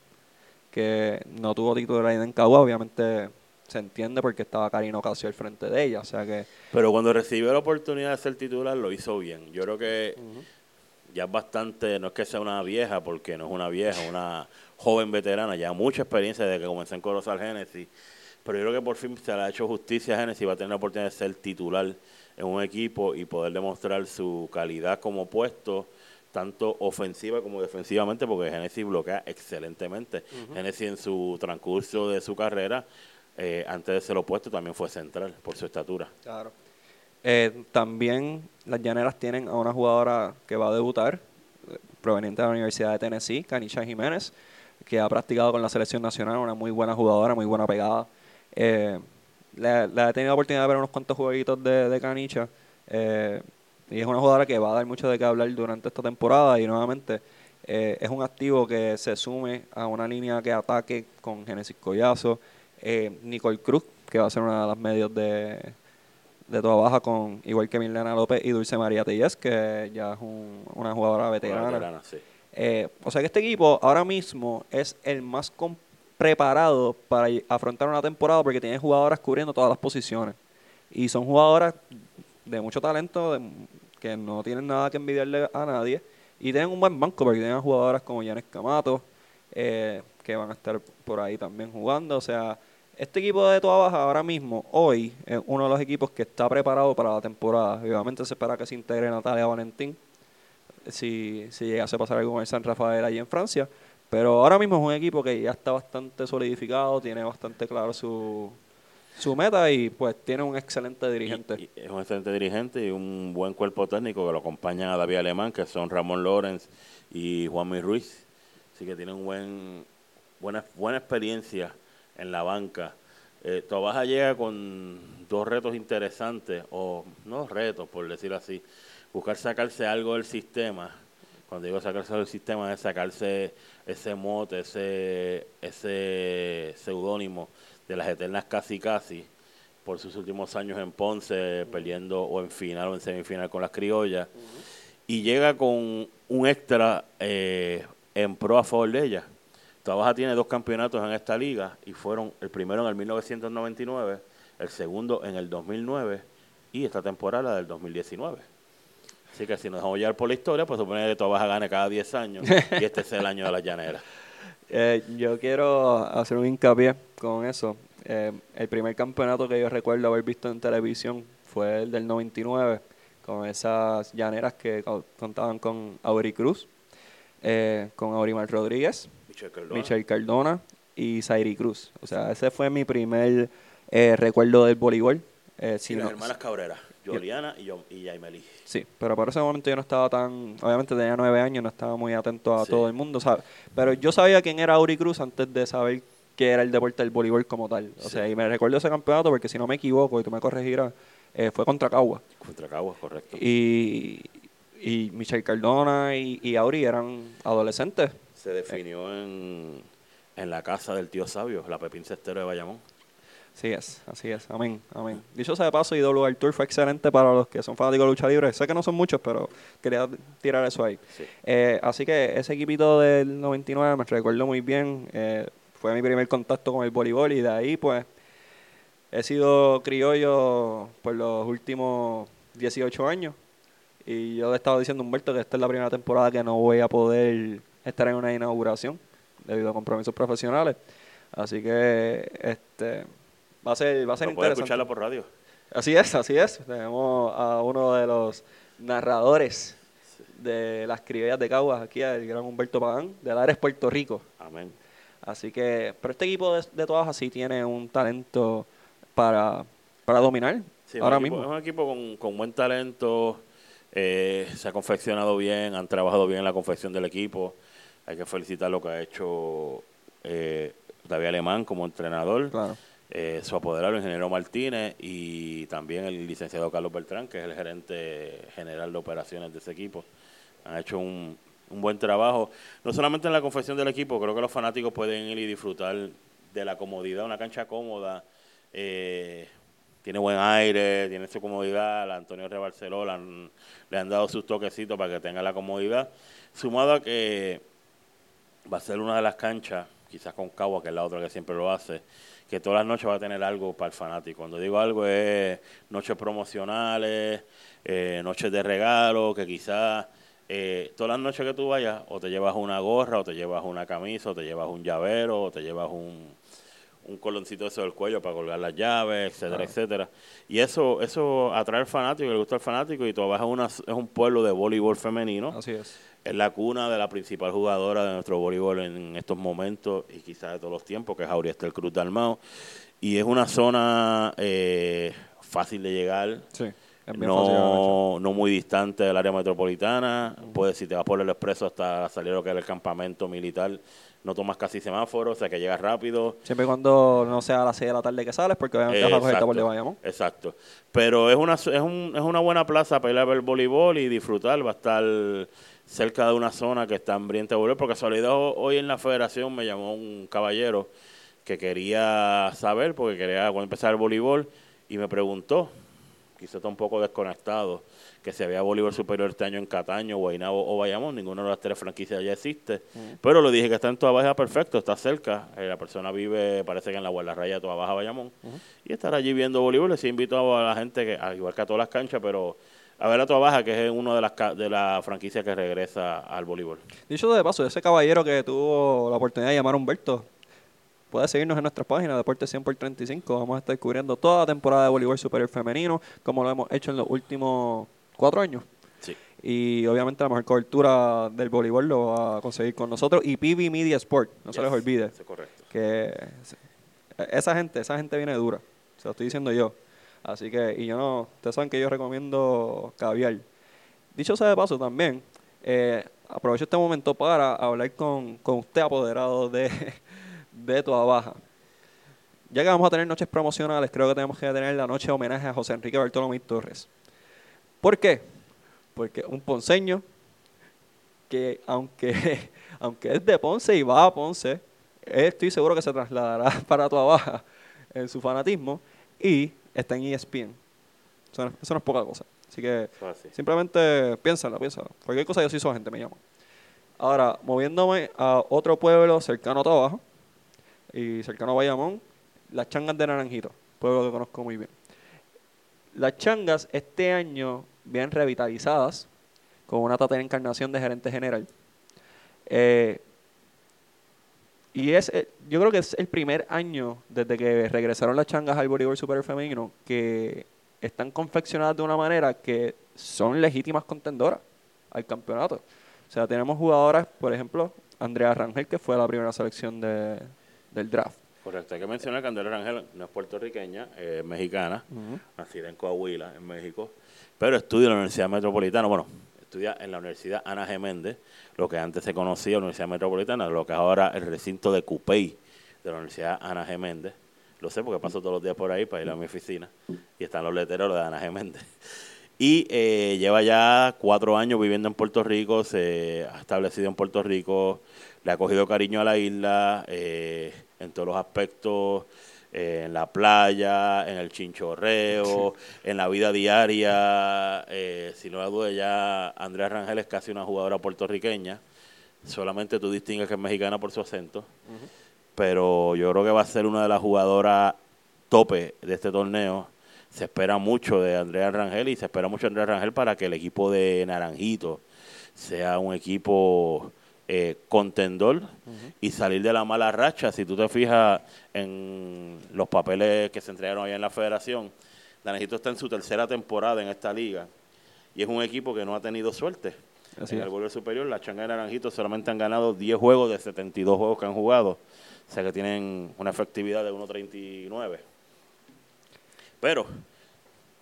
que no tuvo titularidad en Cagua, obviamente se entiende porque estaba Karina Ocasio al frente de ella, o sea que
Pero cuando recibió la oportunidad de ser titular, lo hizo bien. Yo creo que ya es bastante, no es que sea una vieja, porque no es una vieja, una joven veterana, ya mucha experiencia desde que comenzó en Corozal Génesis. Pero yo creo que por fin se le ha hecho justicia a Génesis y va a tener la oportunidad de ser titular en un equipo y poder demostrar su calidad como puesto, tanto ofensiva como defensivamente, porque Génesis bloquea excelentemente. Génesis en su transcurso de su carrera, eh, antes de ser opuesto, también fue central por su estatura.
Claro. Eh, también las llaneras tienen a una jugadora que va a debutar, eh, proveniente de la Universidad de Tennessee, Canisha Jiménez, que ha practicado con la selección nacional, una muy buena jugadora, muy buena pegada. Eh, le he tenido la oportunidad de ver unos cuantos jueguitos de, de Canicha. eh, y es una jugadora que va a dar mucho de qué hablar durante esta temporada y nuevamente eh, es un activo que se sume a una línea que ataque con Genesis Collazo, eh, Nicole Cruz, que va a ser una de las medios de, de toda baja con igual que Milena López y Dulce María Tellez, que ya es un- una jugadora veterana.
Veterana, sí.
Eh, o sea que este equipo ahora mismo es el más com- preparado para afrontar una temporada porque tiene jugadoras cubriendo todas las posiciones. Y son jugadoras de mucho talento, de- que no tienen nada que envidiarle a nadie. Y tienen un buen banco porque tienen jugadoras como Yanes Camato, eh, que van a estar por ahí también jugando. O sea, este equipo de toda baja ahora mismo, hoy, es uno de los equipos que está preparado para la temporada. Obviamente se espera que se integre Natalia Valentín si, si llegase a pasar algo con el San Rafael allí en Francia. Pero ahora mismo es un equipo que ya está bastante solidificado, tiene bastante claro su, su meta y pues tiene un excelente dirigente.
Es un excelente dirigente y un buen cuerpo técnico que lo acompañan a David Alemán, que son Ramón Lorenz y Juanmi Ruiz. Así que tienen buen, buena, buena experiencia en la banca. Eh, Tobaja llega con dos retos interesantes, o no retos, por decirlo así. Buscar sacarse algo del sistema. Cuando digo sacarse del sistema es sacarse ese mote, ese, ese seudónimo de las eternas casi casi por sus últimos años en Ponce, perdiendo o en final o en semifinal con las criollas. Y llega con un extra eh, en pro a favor de ella. Trabaja tiene dos campeonatos en esta liga y fueron el primero en el 1999, el segundo en el 2009 y esta temporada del 2019. Así que si nos dejamos llevar por la historia, pues supone que Trabaja gane cada 10 años y este es el año de la llanera. (laughs)
Eh, yo quiero hacer un hincapié con eso. Eh, el primer campeonato que yo recuerdo haber visto en televisión fue el del 99, con esas llaneras que co- contaban con Auri Cruz, eh, con Aurimar Rodríguez,
Michelle Cardona.
Y Zairi Cruz. O sea, ese fue mi primer recuerdo del voleibol si
y las
no-
hermanas Cabrera, Juliana y, yo, y Yaimeli.
Sí, pero por ese momento yo no estaba tan, obviamente tenía nueve años, no estaba muy atento a
Sí.
todo el mundo, ¿sabes? Pero yo sabía quién era Auri Cruz antes de saber qué era el deporte del voleibol como tal. O
Sí.
sea, y me recuerdo ese campeonato porque si no me equivoco y tú me corregirás, eh, fue contra Cagua.
Contra Caguas, correcto.
Y, y Michelle Cardona y, y Auri eran adolescentes.
Se definió en, en la casa del tío Sabio, la Pepín Cestero de Bayamón.
Así es, así es. Amén, amén. Dicho sea de paso, IW Tour fue excelente para los que son fanáticos de lucha libre. Sé que no son muchos, pero quería tirar eso ahí.
Sí.
Eh, así que ese equipito del 99 me recuerdo muy bien. eh, fue mi primer contacto con el voleibol y de ahí pues he sido criollo por los últimos 18 años. Y yo le estaba diciendo a Humberto que esta es la primera temporada que no voy a poder estar en una inauguración debido a compromisos profesionales. Así que este va a ser, va a ser interesante.
escucharla por radio.
Así es, así es. Tenemos a uno de los narradores de las criollas de Caguas aquí, el gran Humberto Pagán, de Lares, Puerto Rico.
Amén.
Así que, pero este equipo de, de todas así tiene un talento para, para dominar
Sí,
ahora
equipo-
mismo.
Es un equipo con, con buen talento, eh, se ha confeccionado bien, han trabajado bien en la confección del equipo. Hay que felicitar lo que ha hecho eh, David Alemán como entrenador,
Claro.
Eh, su apoderado, el ingeniero Martínez, y también el licenciado Carlos Beltrán, que es el gerente general de operaciones de ese equipo. Han hecho un, buen trabajo, no solamente en la confección del equipo, creo que los fanáticos pueden ir y disfrutar de la comodidad, una cancha cómoda, eh, tiene buen aire, tiene su comodidad, la Antonio Rebarceló le han, le han dado sus toquecitos para que tenga la comodidad, sumado a que va a ser una de las canchas, quizás con Cagua, que es la otra que siempre lo hace, que todas las noches va a tener algo para el fanático. Cuando digo algo es noches promocionales, eh, noches de regalo, que quizás eh, todas las noches que tú vayas, o te llevas una gorra, o te llevas una camisa, o te llevas un llavero, o te llevas un, un coloncito eso del cuello para colgar las llaves, etcétera, etcétera. Y eso eso atrae al fanático, le gusta al fanático, y tu Baja es, una, es un pueblo de voleibol femenino
Así es.
es la cuna de la principal jugadora de nuestro voleibol en estos momentos y quizás de todos los tiempos, que es Auriestel Cruz Dalmao. Y es una zona eh, fácil de llegar,
Sí.
No, no muy distante del área metropolitana. Puedes, si te vas por el expreso hasta salir lo que es el campamento militar, no tomas casi semáforo, o sea que llegas rápido.
Siempre y cuando no sea a las 6 de la tarde que sales, porque obviamente vas a coger por Bayamón.
Exacto. Pero es una, es, un- es una buena plaza para ir a ver voleibol y disfrutar. Va a estar cerca de una zona que está hambrienta de voleibol. Por casualidad, ho- hoy en la federación me llamó un caballero que quería saber, porque quería cuando empezar el voleibol, y me preguntó, quizá está un poco desconectado, que si había voleibol superior este año en Cataño, Guaynabo o Bayamón, ninguna de las tres franquicias ya existe. Pero le dije que está en Toda Baja perfecto, está cerca. Eh, la persona vive, parece que en la Guardarraya Toda Baja Bayamón. Y estará allí viendo voleibol. Les invito a la gente, que, igual que a todas las canchas, pero a ver a Toda Baja, que es una de las de las franquicias que regresa al voleibol.
Dicho de paso, ese caballero que tuvo la oportunidad de llamar a Humberto, puede seguirnos en nuestras páginas, Deporte 100 por 35. Vamos a estar cubriendo toda la temporada de voleibol superior femenino, como lo hemos hecho en los últimos cuatro años.
Sí.
Y obviamente la mejor cobertura del voleibol lo va a conseguir con nosotros. Y PB Media Sport, no se les olvide.
es correcto.
Que esa gente, esa gente viene dura. Se lo estoy diciendo yo. Así que, y yo no, ustedes saben que yo recomiendo caviar. Dicho sea de paso también, eh, aprovecho este momento para hablar con, con usted apoderado de, de Toda Baja. Ya que vamos a tener noches promocionales, creo que tenemos que tener la noche de homenaje a José Enrique Bartolomé Torres. ¿Por qué? Porque un ponceño que aunque, (laughs) aunque es de Ponce y va a Ponce, estoy seguro que se trasladará (laughs) para Toda Baja en su fanatismo y está en ESPN. Eso no, eso no es poca cosa. Así que. Simplemente piénsalo, piénsalo. Cualquier cosa yo sí soy gente, me llama. Ahora, moviéndome a otro pueblo cercano a Tobajo y cercano a Bayamón, las changas de Naranjito, pueblo que conozco muy bien. Las changas este año bien revitalizadas, con una tatera encarnación de gerente general. Eh, y es, eh, yo creo que es el primer año desde que regresaron las changas al voleibol super femenino que están confeccionadas de una manera que son legítimas contendoras al campeonato. O sea, tenemos jugadoras, por ejemplo, Andrea Rangel, que fue la primera selección de- del draft.
Correcto, hay que mencionar que Andrea Rangel no es puertorriqueña, es mexicana, nacida en Coahuila, en México, pero estudia en la Universidad Metropolitana, bueno, estudia en la Universidad Ana Geméndez, lo que antes se conocía Universidad Metropolitana, lo que es ahora el recinto de Cupey de la Universidad Ana Geméndez. Lo sé porque paso todos los días por ahí para ir a mi oficina y están los letreros de Ana Geméndez. Y eh, lleva ya cuatro años viviendo en Puerto Rico, se ha establecido en Puerto Rico, le ha cogido cariño a la isla eh, en todos los aspectos, eh, en la playa, en el chinchorreo, en la vida diaria. Eh, si no la duda ya, Andrea Rangel es casi una jugadora puertorriqueña. Solamente tú distingues que es mexicana por su acento. Pero yo creo que va a ser una de las jugadoras tope de este torneo. Se espera mucho de Andrea Rangel y se espera mucho de Andrea Rangel para que el equipo de Naranjito sea un equipo eh, contendor y salir de la mala racha. Si tú te fijas en los papeles que se entregaron allá en la federación, Naranjito está en su tercera temporada en esta liga y es un equipo que no ha tenido suerte. en el gobierno superior, la changa de Naranjito solamente han ganado 10 juegos de 72 juegos que han jugado. O sea que tienen una efectividad de 1.39. Pero,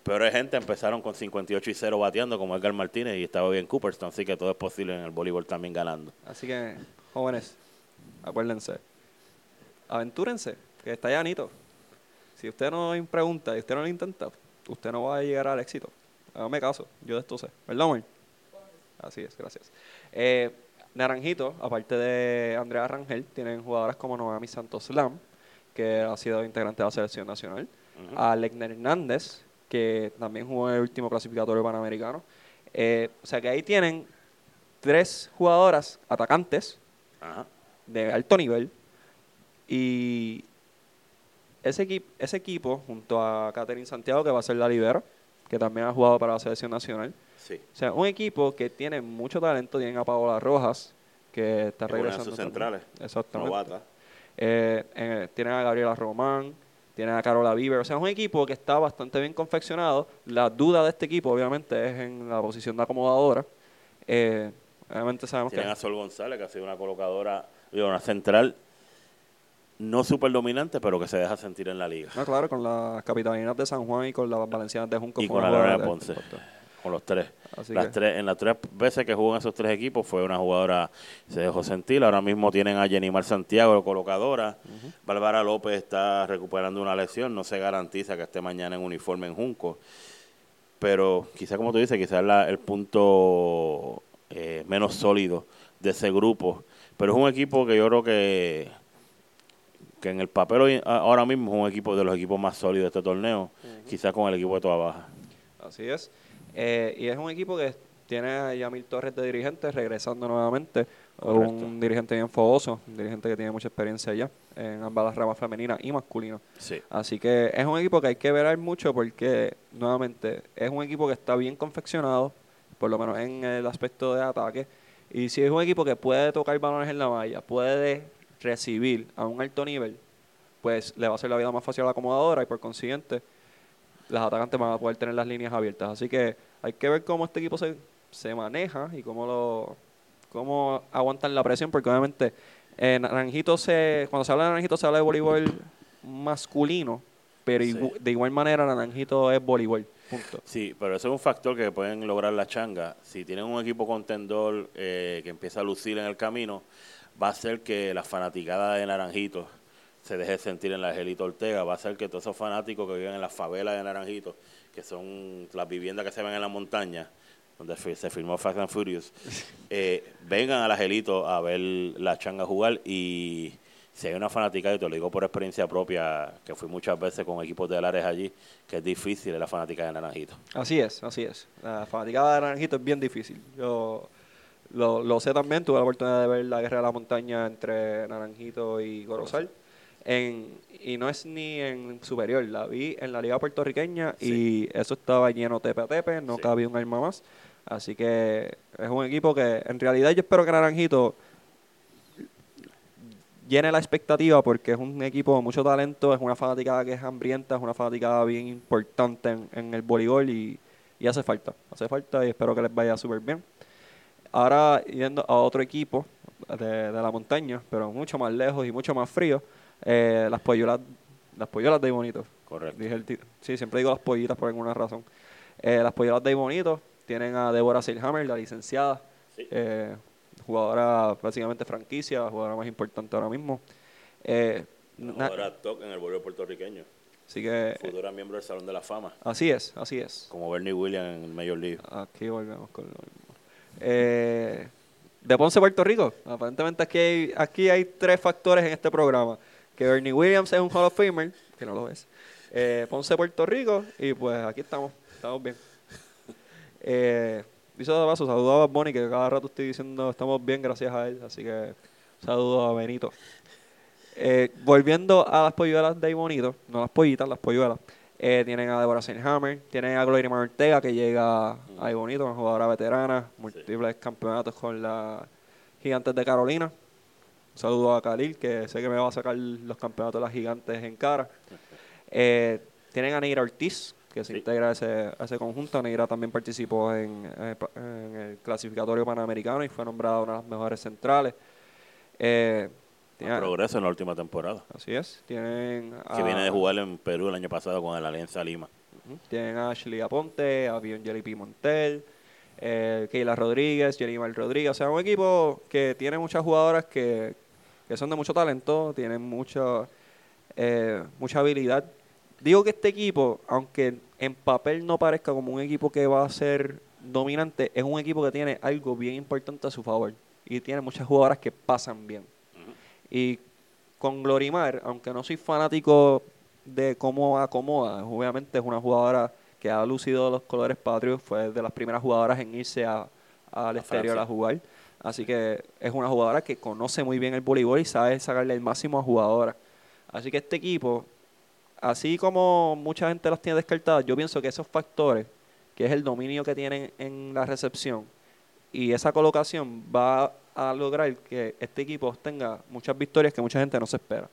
pero hay gente empezaron con 58 y 0 bateando como Edgar Martínez y estaba bien Cooperstown, así que todo es posible en el voleibol también ganando.
Así que, jóvenes, acuérdense, aventúrense, que está llanito. Si usted no pregunta y usted no lo intenta, usted no va a llegar al éxito. Hágame caso, yo de esto sé. ¿Verdad, amor? Así es, gracias. Eh, Naranjito, aparte de Andrea Rangel, tienen jugadoras como Noami Santos Lam, que ha sido integrante de la selección nacional, a Legner Hernández, que también jugó en el último clasificatorio panamericano. Eh, o sea que ahí tienen tres jugadoras atacantes de alto nivel y ese, equipo ese equipo, junto a Catherine Santiago, que va a ser la libero, que también ha jugado para la selección nacional.
Sí.
O sea, un equipo que tiene mucho talento. Tienen a Paola Rojas, que está regresando.
sus centrales.
Exactamente. Eh, eh, tienen a Gabriela Román, tienen a Carola Bieber. O sea, es un equipo que está bastante bien confeccionado. La duda de este equipo, obviamente, es en la posición de acomodadora. Eh, obviamente sabemos
tienen a Sol González, que ha sido una colocadora, una central no súper dominante, pero que se deja sentir en la liga.
Ah, claro, con las capitalinas de San Juan y con las valencianas de Junco.
Y con la de Ponce. Con los tres. las tres. En las tres veces que jugó en esos tres equipos fue una jugadora, se dejó sentir. Ahora mismo tienen a Jenimar Santiago, colocadora. Bárbara López está recuperando una lesión. No se garantiza que esté mañana en uniforme en Junco. Pero quizá, como tú dices, quizás el punto eh, menos sólido de ese grupo. Pero es un equipo que yo creo que que en el papel ahora mismo es un equipo de los equipos más sólidos de este torneo, quizás con el equipo de toda baja.
Así es. Eh, y es un equipo que tiene a Yamil Torres de dirigente regresando nuevamente. Un dirigente bien fogoso, un dirigente que tiene mucha experiencia allá en ambas las ramas femeninas y masculinas.
Sí.
Así que es un equipo que hay que ver mucho porque, nuevamente, es un equipo que está bien confeccionado, por lo menos en el aspecto de ataque. Y si es un equipo que puede tocar balones en la malla, puede recibir a un alto nivel, pues le va a hacer la vida más fácil a la acomodadora y por consiguiente las atacantes van a poder tener las líneas abiertas. Así que hay que ver cómo este equipo se, se maneja y cómo lo cómo aguantan la presión, porque obviamente en Naranjito se, cuando se habla de Naranjito se habla de voleibol masculino, pero de igual manera Naranjito es voleibol. Punto.
Sí, pero eso es un factor que pueden lograr la changa. Si tienen un equipo contendor eh, que empieza a lucir en el camino, va a hacer que la fanaticada de Naranjito se deje sentir en la Angelito Ortega, va a hacer que todos esos fanáticos que viven en las favelas de Naranjito, que son las viviendas que se ven en la montaña, donde se filmó Fast and Furious, (laughs) eh, vengan a la Angelito a ver la changa jugar y si hay una fanática, y te lo digo por experiencia propia, que fui muchas veces con equipos de Lares allí, que es difícil la fanática de Naranjito.
Así es, así es. La fanática de Naranjito es bien difícil. Yo lo, lo, sé también, tuve la oportunidad de ver la guerra de la montaña entre Naranjito y Gorosal. En, y no es ni en superior, la vi en la liga puertorriqueña y eso estaba lleno tepe a tepe, no cabía un arma más. Así que es un equipo que en realidad yo espero que Naranjito llene la expectativa porque es un equipo de mucho talento, es una fanaticada que es hambrienta, es una fanaticada bien importante en, en el voleibol y, y hace falta, hace falta y espero que les vaya súper bien. Ahora yendo a otro equipo de, la montaña, pero mucho más lejos y mucho más frío, Eh, las polluelas, las polluelas de Bonito.
Correcto.
Dije el sí, siempre digo las pollitas por alguna razón. Eh, las polluelas de Bonito tienen a Deborah Seilhammer, la licenciada,
Sí.
eh, jugadora básicamente franquicia, la jugadora más importante ahora mismo. Eh,
Ahora TOC en el voleibol puertorriqueño.
así que
Futura miembro del Salón de la Fama.
así es, así es.
Como Bernie Williams en el Major League.
Aquí volvemos con lo mismo. Eh, de Ponce, Puerto Rico. Aparentemente aquí hay, aquí hay tres factores en este programa. Que Bernie Williams es un Hall of Famer, que no lo es. Eh, Ponce, Puerto Rico. Y pues aquí estamos. Estamos bien. (laughs) Eh, dicho de paso, saludo a Bad Bunny, que cada rato estoy diciendo estamos bien gracias a él. Así que saludo a Benito. Eh, volviendo a las polluelas de bonito, no las pollitas, las polluelas. Eh, tienen a Deborah Hammer, tienen a Gloria Ortega que llega a ahí bonito, una jugadora veterana, múltiples campeonatos con las Gigantes de Carolina. Un saludo a Khalil, que sé que me va a sacar los campeonatos de las Gigantes en cara. (laughs) Eh, tienen a Neira Ortiz, que se
Sí.
integra a ese, a ese conjunto. Neira también participó en, eh, en el clasificatorio panamericano y fue nombrada una de las mejores centrales. Eh, tiene-
Progreso en la última temporada.
Así es. Tienen
Que
a,
viene de jugar en Perú el año pasado con el Alianza Lima.
Tienen a Ashley Aponte, a Bion P. Montel, eh, Keila Rodríguez, Jennifer Rodríguez. O sea, un equipo que tiene muchas jugadoras que, que son de mucho talento, tienen mucha, eh, mucha habilidad. Digo que este equipo, aunque en papel no parezca como un equipo que va a ser dominante, es un equipo que tiene algo bien importante a su favor. Y tiene muchas jugadoras que pasan bien. Y con Glorimar, aunque no soy fanático de cómo acomoda, obviamente es una jugadora que ha lucido los colores patrios, fue de las primeras jugadoras en irse a- al
A
exterior
Francia.
a jugar. Así que es una jugadora que conoce muy bien el voleibol y sabe sacarle el máximo a jugadoras. Así que este equipo, así como mucha gente los tiene descartadas, yo pienso que esos factores, que es el dominio que tienen en la recepción y esa colocación, va a lograr que este equipo obtenga muchas victorias que mucha gente no se espera.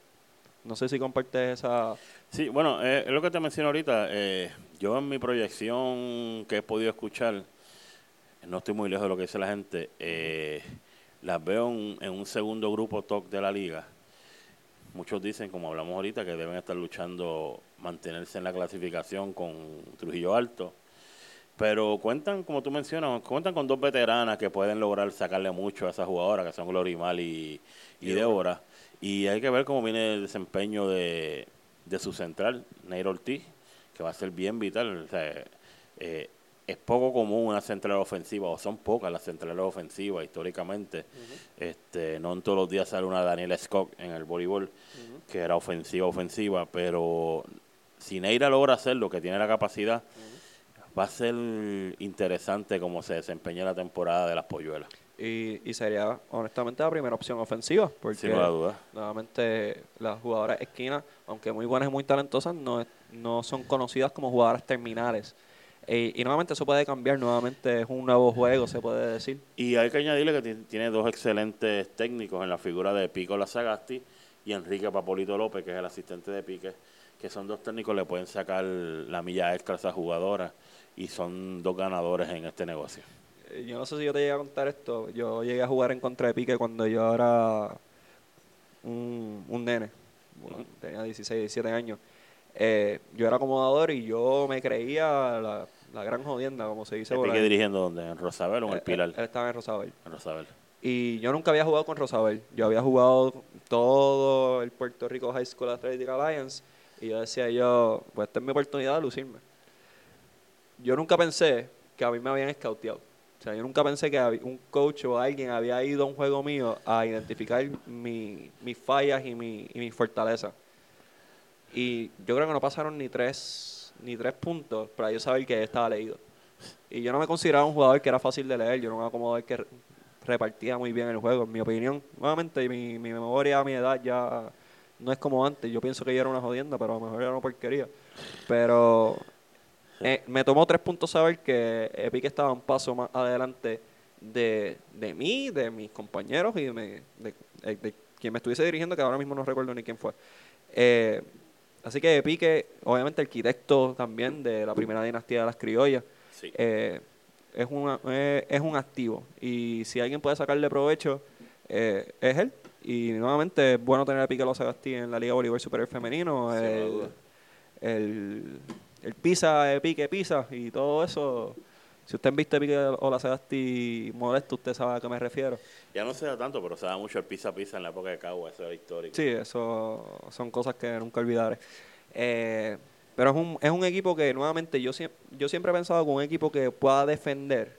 No sé si compartes esa...
Sí, bueno, eh, es lo que te menciono ahorita. eh, yo en mi proyección que he podido escuchar, no estoy muy lejos de lo que dice la gente, eh, las veo en, en un segundo grupo top de la liga. Muchos dicen, como hablamos ahorita, que deben estar luchando mantenerse en la clasificación con Trujillo Alto. Pero cuentan, como tú mencionas, cuentan con dos veteranas que pueden lograr sacarle mucho a esas jugadoras, que son Glorimal y, y Débora. Y hay que ver cómo viene el desempeño de, de su central, Neiro Ortiz, que va a ser bien vital. O sea, eh, es poco común una central ofensiva, o son pocas las centrales ofensivas históricamente. este No en todos los días sale una Daniela Scott en el voleibol, que era ofensiva, ofensiva, pero si Neira logra hacer lo que tiene la capacidad, va a ser interesante cómo se desempeña la temporada de las polluelas.
Y, y sería honestamente la primera opción ofensiva, porque
Sin
nuevamente las jugadoras esquinas, aunque muy buenas y muy talentosas, no, no son conocidas como jugadoras terminales. Y nuevamente eso puede cambiar, nuevamente es un nuevo juego, se puede decir.
Y hay que añadirle que ti- tiene dos excelentes técnicos en la figura de Pico Lazagasti y Enrique Papolito López, que es el asistente de Pique, que son dos técnicos que le pueden sacar la milla extra a esas jugadoras y son dos ganadores en este negocio.
Eh, Yo no sé si yo te llegué a contar esto. Yo llegué a jugar en contra de Pique cuando yo era un, un nene. Bueno, tenía 16, 17 años. Eh, yo era acomodador y yo me creía la, la gran jodienda, como se dice
¿Se
por
Pique
ahí.
dirigiendo dónde? ¿En Rosabel o en el Pilar?
Él, él estaba en Rosabel.
En Rosabel.
Y yo nunca había jugado con Rosabel. Yo había jugado todo el Puerto Rico High School Athletic Alliance. Y yo decía yo, pues esta es mi oportunidad de lucirme. Yo nunca pensé que a mí me habían escauteado. O sea, yo nunca pensé que un coach o alguien había ido a un juego mío a identificar mi- mis fallas y, mi, y mis fortalezas. Y yo creo que no pasaron ni tres, ni tres puntos para yo saber que estaba leído. Y yo no me consideraba un jugador que era fácil de leer. Yo era un acomodador que re- repartía muy bien el juego, en mi opinión. Nuevamente, mi, mi memoria a mi edad ya no es como antes. Yo pienso que yo era una jodienda, pero a lo mejor era una porquería. Pero eh, me tomó tres puntos saber que Epic estaba un paso más adelante de, de mí, de mis compañeros y de, de- de quien me estuviese dirigiendo, que ahora mismo no recuerdo ni quién fue. Eh, así que Epique, obviamente arquitecto también de la primera dinastía de las criollas,
Sí.
eh, es, una, eh, es un activo. Y si alguien puede sacarle provecho, eh, es él. Y nuevamente es bueno tener a Pique Sagasti en la Liga Bolívar Superior Femenino. El, el, el Pisa, Pique Pisa y todo eso. Si usted viste Pique Sagasti molesto, usted sabe a qué me refiero.
Ya no se da tanto, pero se da mucho el pisa a pisa en la época de Cagua, eso era histórico.
Sí, eso son cosas que nunca olvidaré. Eh, pero es un, es un equipo que, nuevamente, yo, siem- yo siempre he pensado que un equipo que pueda defender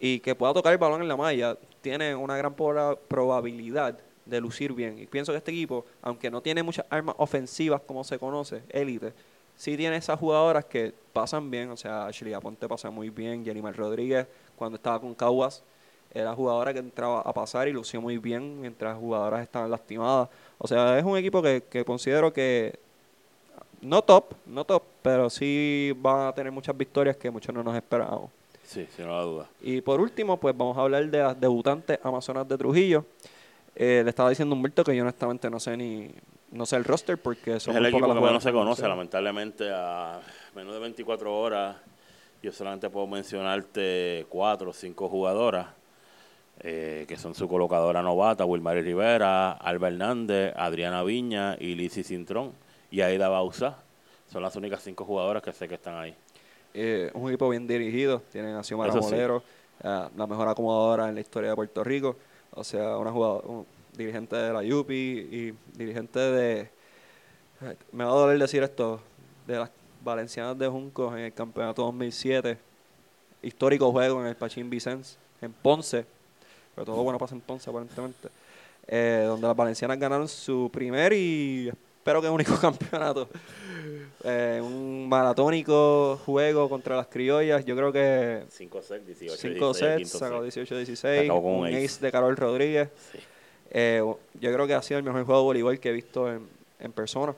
y que pueda tocar el balón en la malla, tiene una gran proba- probabilidad de lucir bien. Y pienso que este equipo, aunque no tiene muchas armas ofensivas como se conoce, élite, sí tiene esas jugadoras que pasan bien. O sea, Ashley Aponte pasa muy bien, Jennifer Rodríguez, cuando estaba con Caguas, era jugadora que entraba a pasar y lució muy bien mientras las jugadoras estaban lastimadas. O sea, es un equipo que, que considero que no top, no top, pero sí va a tener muchas victorias que muchos no nos esperábamos.
Sí, sin la duda.
Y por último, pues vamos a hablar de las debutantes amazonas de Trujillo. Eh, le estaba diciendo a Humberto que yo honestamente no sé ni no sé el roster porque son
es el
muy
equipo que menos se conoce, lamentablemente, a menos de 24 horas. Yo solamente puedo mencionarte cuatro o cinco jugadoras, eh, que son su colocadora novata, Wilmary Rivera, Alba Hernández, Adriana Viña y Lizzy Cintrón, y Aida Bausa. Son las únicas cinco jugadoras que sé que están ahí.
Eh, un equipo bien dirigido, tienen a Xiomara
sí.
Molero, eh, la mejor acomodadora en la historia de Puerto Rico, o sea, una jugadora, un dirigente de la UPI y dirigente de, me va a doler decir esto, de las Valencianas de Juncos en el campeonato 2007, histórico juego en el Pachín Vicens, en Ponce, pero todo bueno pasa en Ponce aparentemente, eh, donde las Valencianas ganaron su primer y espero que único (laughs) campeonato. Eh, un maratónico juego contra las criollas. Yo creo que
5 sets, 18,
5
16,
sets, sacó
set.
18-16.
Acabó con
Un ace. de Carol Rodríguez.
Sí.
Eh, yo creo que ha sido el mejor juego de voleibol que he visto en, en persona.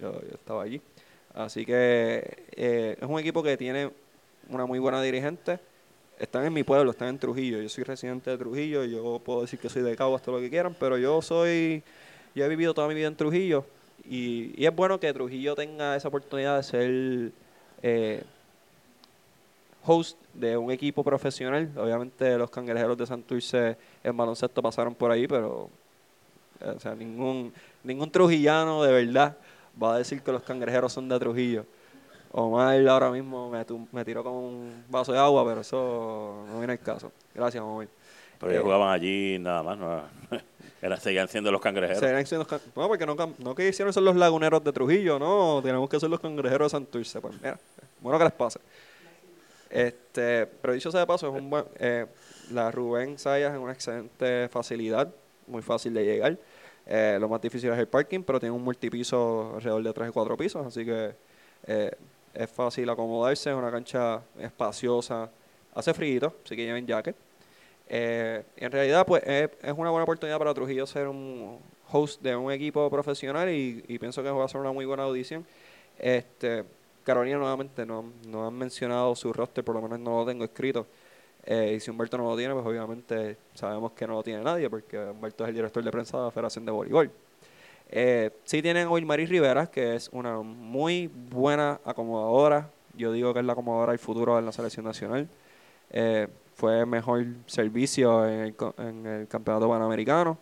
Yo, estaba allí. Así que eh, es un equipo que tiene una muy buena dirigente. Están en mi pueblo, están en Trujillo. Yo soy residente de Trujillo. Yo puedo decir que soy de Caguas, todo lo que quieran, pero yo soy. Yo he vivido toda mi vida en Trujillo. Y, y es bueno que Trujillo tenga esa oportunidad de ser eh, host de un equipo profesional. Obviamente los cangrejeros de Santurce en baloncesto pasaron por ahí, pero eh, o sea, ningún, ningún trujillano de verdad va a decir que los cangrejeros son de Trujillo. Omar ahora mismo me, me tiró con un vaso de agua, pero eso no viene al caso. Gracias, Omar.
Pero ellos
Eh,
jugaban allí nada más, no, (laughs) era, seguían siendo los cangrejeros.
Seguirán siendo los can- no, porque no, no que hicieron ser los laguneros de Trujillo, no, tenemos que ser los cangrejeros de Santurce. Pues mira, bueno que les pase. Este, pero dicho sea de paso, es un buen, eh, la Rubén Sayas es una excelente facilidad, muy fácil de llegar. Eh, lo más difícil es el parking, pero tiene un multipiso alrededor de 3 y 4 pisos, así que eh, es fácil acomodarse, es una cancha espaciosa, hace frío, así que lleven jacket. Eh, en realidad, pues es, es una buena oportunidad para Trujillo ser un host de un equipo profesional y, y pienso que va a ser una muy buena audición. Este, Carolina nuevamente no, no han mencionado su roster, por lo menos no lo tengo escrito. Eh, y si Humberto no lo tiene, pues obviamente sabemos que no lo tiene nadie, porque Humberto es el director de prensa de la Federación de Voleibol. Eh, sí tienen a Wilmarie Rivera, que es una muy buena acomodadora. Yo digo que es la acomodadora del futuro en la selección nacional. Eh, fue mejor servicio en el, en el campeonato panamericano,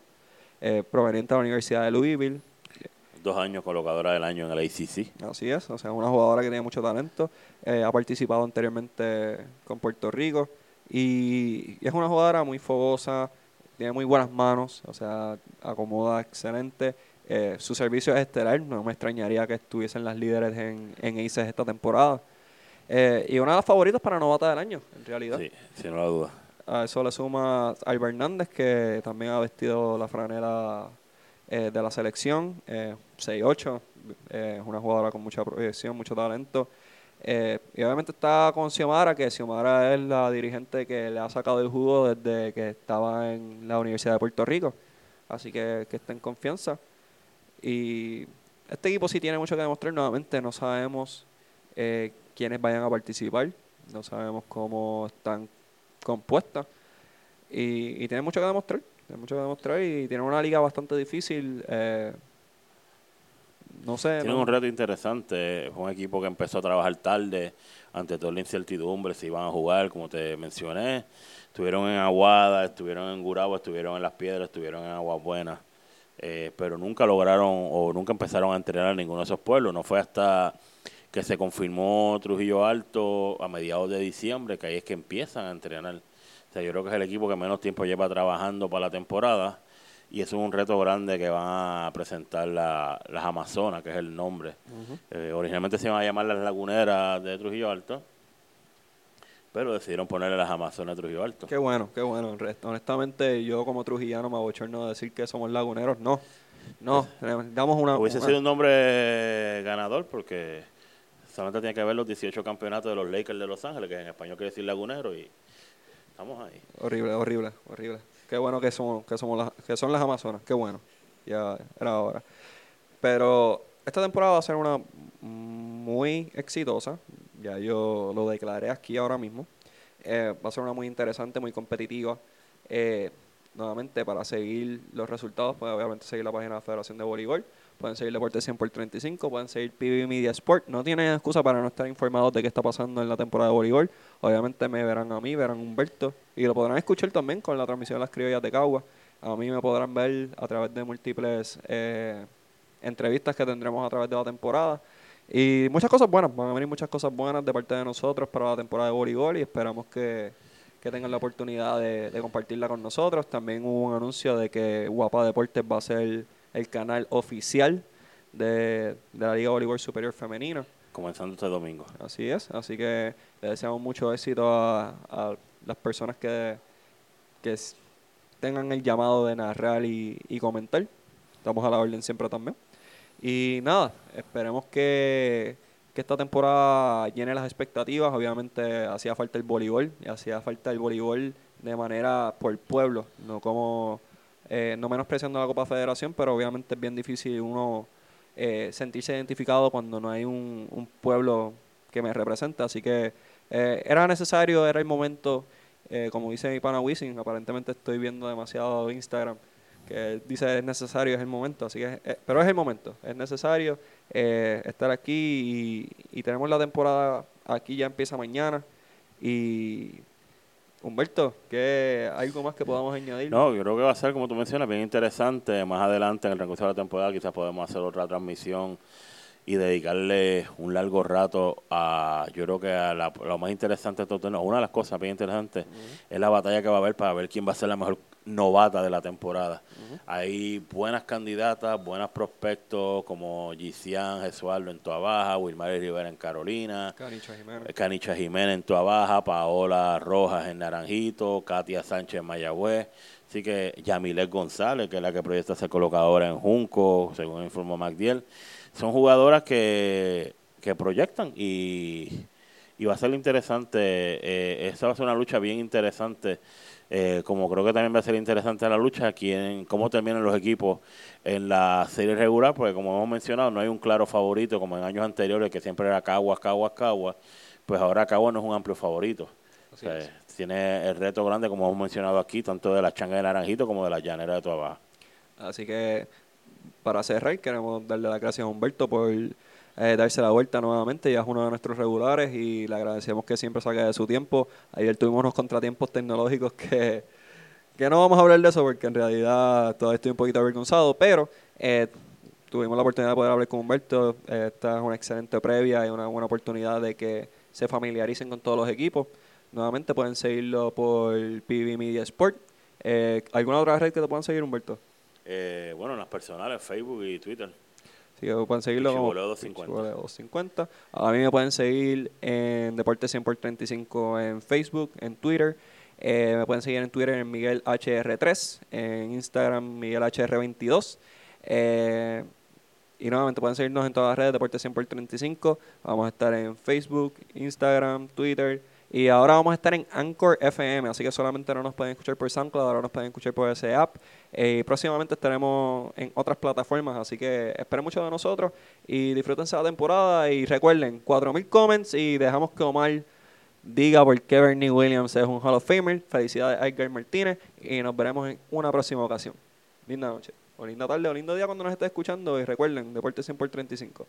eh, proveniente de la Universidad de Louisville.
Dos años colocadora del año en el ACC.
Así es, o sea, una jugadora que tiene mucho talento. eh, ha participado anteriormente con Puerto Rico y, y es una jugadora muy fogosa, tiene muy buenas manos, o sea, acomoda excelente. eh, su servicio es estelar, no me extrañaría que estuviesen las líderes en, en esta temporada. Eh, y una de las favoritas para novata del año, en realidad.
Sí, sin la duda.
A eso le suma Alba Hernández, que también ha vestido la franela eh, de la selección, eh, 6'8", eh, es una jugadora con mucha proyección, mucho talento. Eh, y obviamente está con Xiomara, que Xiomara es la dirigente que le ha sacado el jugo desde que estaba en la Universidad de Puerto Rico. Así que, que está en confianza. Y este equipo sí tiene mucho que demostrar. Nuevamente no sabemos eh, quiénes vayan a participar. No sabemos cómo están compuestas. Y, y tienen mucho que demostrar. Mucho que demostrar y tienen una liga bastante difícil. eh, no sé.
Tienen un reto interesante. Es un equipo que empezó a trabajar tarde, ante toda la incertidumbre, si iban a jugar, como te mencioné. Estuvieron en Aguada, estuvieron en Gurabo, estuvieron en Las Piedras, estuvieron en Aguas Buenas. Eh, pero nunca lograron o nunca empezaron a entrenar en ninguno de esos pueblos. No fue hasta que se confirmó Trujillo Alto a mediados de diciembre que ahí es que empiezan a entrenar. O sea, yo creo que es el equipo que menos tiempo lleva trabajando para la temporada y eso es un reto grande que van a presentar las Amazonas, que es el nombre. Eh, originalmente se iban a llamar las Laguneras de Trujillo Alto, pero decidieron ponerle las Amazonas de Trujillo Alto.
Qué bueno, qué bueno. Honestamente, yo como trujillano me abochorno de decir que somos laguneros. No, no, damos una...
Hubiese sido un nombre ganador porque solamente tiene que ver los 18 campeonatos de los Lakers de Los Ángeles, que en español quiere decir lagunero, y estamos ahí.
Horrible, horrible, horrible. Qué bueno que somos, que somos las, que son las Amazonas, qué bueno. Ya era hora. Pero esta temporada va a ser una muy exitosa. Ya yo lo declaré aquí ahora mismo. Eh, va a ser una muy interesante, muy competitiva. Eh, nuevamente, para seguir los resultados, pues obviamente seguir la página de la Federación de Voleibol. Pueden seguir Deportes 100 por 35, pueden seguir PB Media Sport. No tienen excusa para no estar informados de qué está pasando en la temporada de voleibol. Obviamente me verán a mí, verán a Humberto y lo podrán escuchar también con la transmisión de las criollas de Cagua. A mí me podrán ver a través de múltiples eh, entrevistas que tendremos a través de la temporada. Y muchas cosas buenas, van a venir muchas cosas buenas de parte de nosotros para la temporada de voleibol y esperamos que, tengan la oportunidad de, de, compartirla con nosotros. También hubo un anuncio de que Guapa Deportes va a ser el canal oficial de, la Liga Voleibol Superior Femenina.
Comenzando este domingo.
Así es, así que le deseamos mucho éxito a, las personas que, que tengan el llamado de narrar y, comentar. Estamos a la orden siempre también. Y nada, esperemos que, que esta temporada llene las expectativas. Obviamente hacía falta el voleibol, y hacía falta el voleibol de manera por pueblo, no como eh, no menospreciando la Copa Federación, pero obviamente es bien difícil uno eh, sentirse identificado cuando no hay un, pueblo que me representa. Así que eh, era necesario, era el momento, como dice mi pana Wisin, aparentemente estoy viendo demasiado Instagram, que dice es necesario, es el momento. Así que, pero es el momento, es necesario estar aquí y tenemos la temporada aquí, ya empieza mañana. Y Humberto, ¿qué algo más que podamos añadir?
No, yo creo que va a ser, como tú mencionas, bien interesante. Más adelante, en el recurso de la temporada, quizás podemos hacer otra transmisión y dedicarle un largo rato a, yo creo que a lo más interesante de todo, una de las cosas bien interesantes es la batalla que va a haber para ver quién va a ser la mejor novata de la temporada. Hay buenas candidatas, buenos prospectos como Gisian Jesualdo en Tua Baja, Wilmar Rivera en Carolina,
Canicha Jiménez.
Eh, Canicha Jiménez en Tua Baja, Paola Rojas en Naranjito, Katia Sánchez en Mayagüez. Así que Yamilet González, que es la que proyecta ser colocadora en Junco, según informó MacDiel. Son jugadoras que, que proyectan y, y va a ser interesante. Eh, esa va a ser una lucha bien interesante eh, como creo que también va a ser interesante la lucha aquí en cómo terminan los equipos en la serie regular, porque como hemos mencionado, no hay un claro favorito como en años anteriores, que siempre era Caguas, Caguas, Caguas, pues ahora Caguas no es un amplio favorito. tiene el reto grande, como hemos mencionado aquí, tanto de la changa de Naranjito como de la llanera de Tuabaja.
Así que, para cerrar, queremos darle las gracias a Humberto por eh, darse la vuelta nuevamente. Ya es uno de nuestros regulares y le agradecemos que siempre saque de su tiempo. Ayer tuvimos unos contratiempos tecnológicos que, que no vamos a hablar de eso porque en realidad todavía estoy un poquito avergonzado, pero eh, tuvimos la oportunidad de poder hablar con Humberto. Eh, esta es una excelente previa y una buena oportunidad de que se familiaricen con todos los equipos. Nuevamente pueden seguirlo por PB Media Sport. ¿Alguna otra red que te puedan seguir, Humberto?
bueno, las personales, Facebook y Twitter.
Así que pueden seguirlo como 250. A mí me pueden seguir en Deporte 100 por 35 en Facebook, en Twitter. Eh, me pueden seguir en Twitter en Miguel HR3, en Instagram Miguel HR22. Eh, y nuevamente pueden seguirnos en todas las redes Deporte 100 por 35. Vamos a estar en Facebook, Instagram, Twitter, y ahora vamos a estar en Anchor FM, así que solamente no nos pueden escuchar por SoundCloud, ahora nos pueden escuchar por ese app. Eh, próximamente estaremos en otras plataformas, así que esperen mucho de nosotros y disfrútense la temporada. Y recuerden, 4000 comments y dejamos que Omar diga por qué Bernie Williams es un Hall of Famer. Felicidades a Edgar Martínez y nos veremos en una próxima ocasión. Linda noche. O linda tarde o lindo día cuando nos estés escuchando. Y recuerden, Deporte 100 por 35.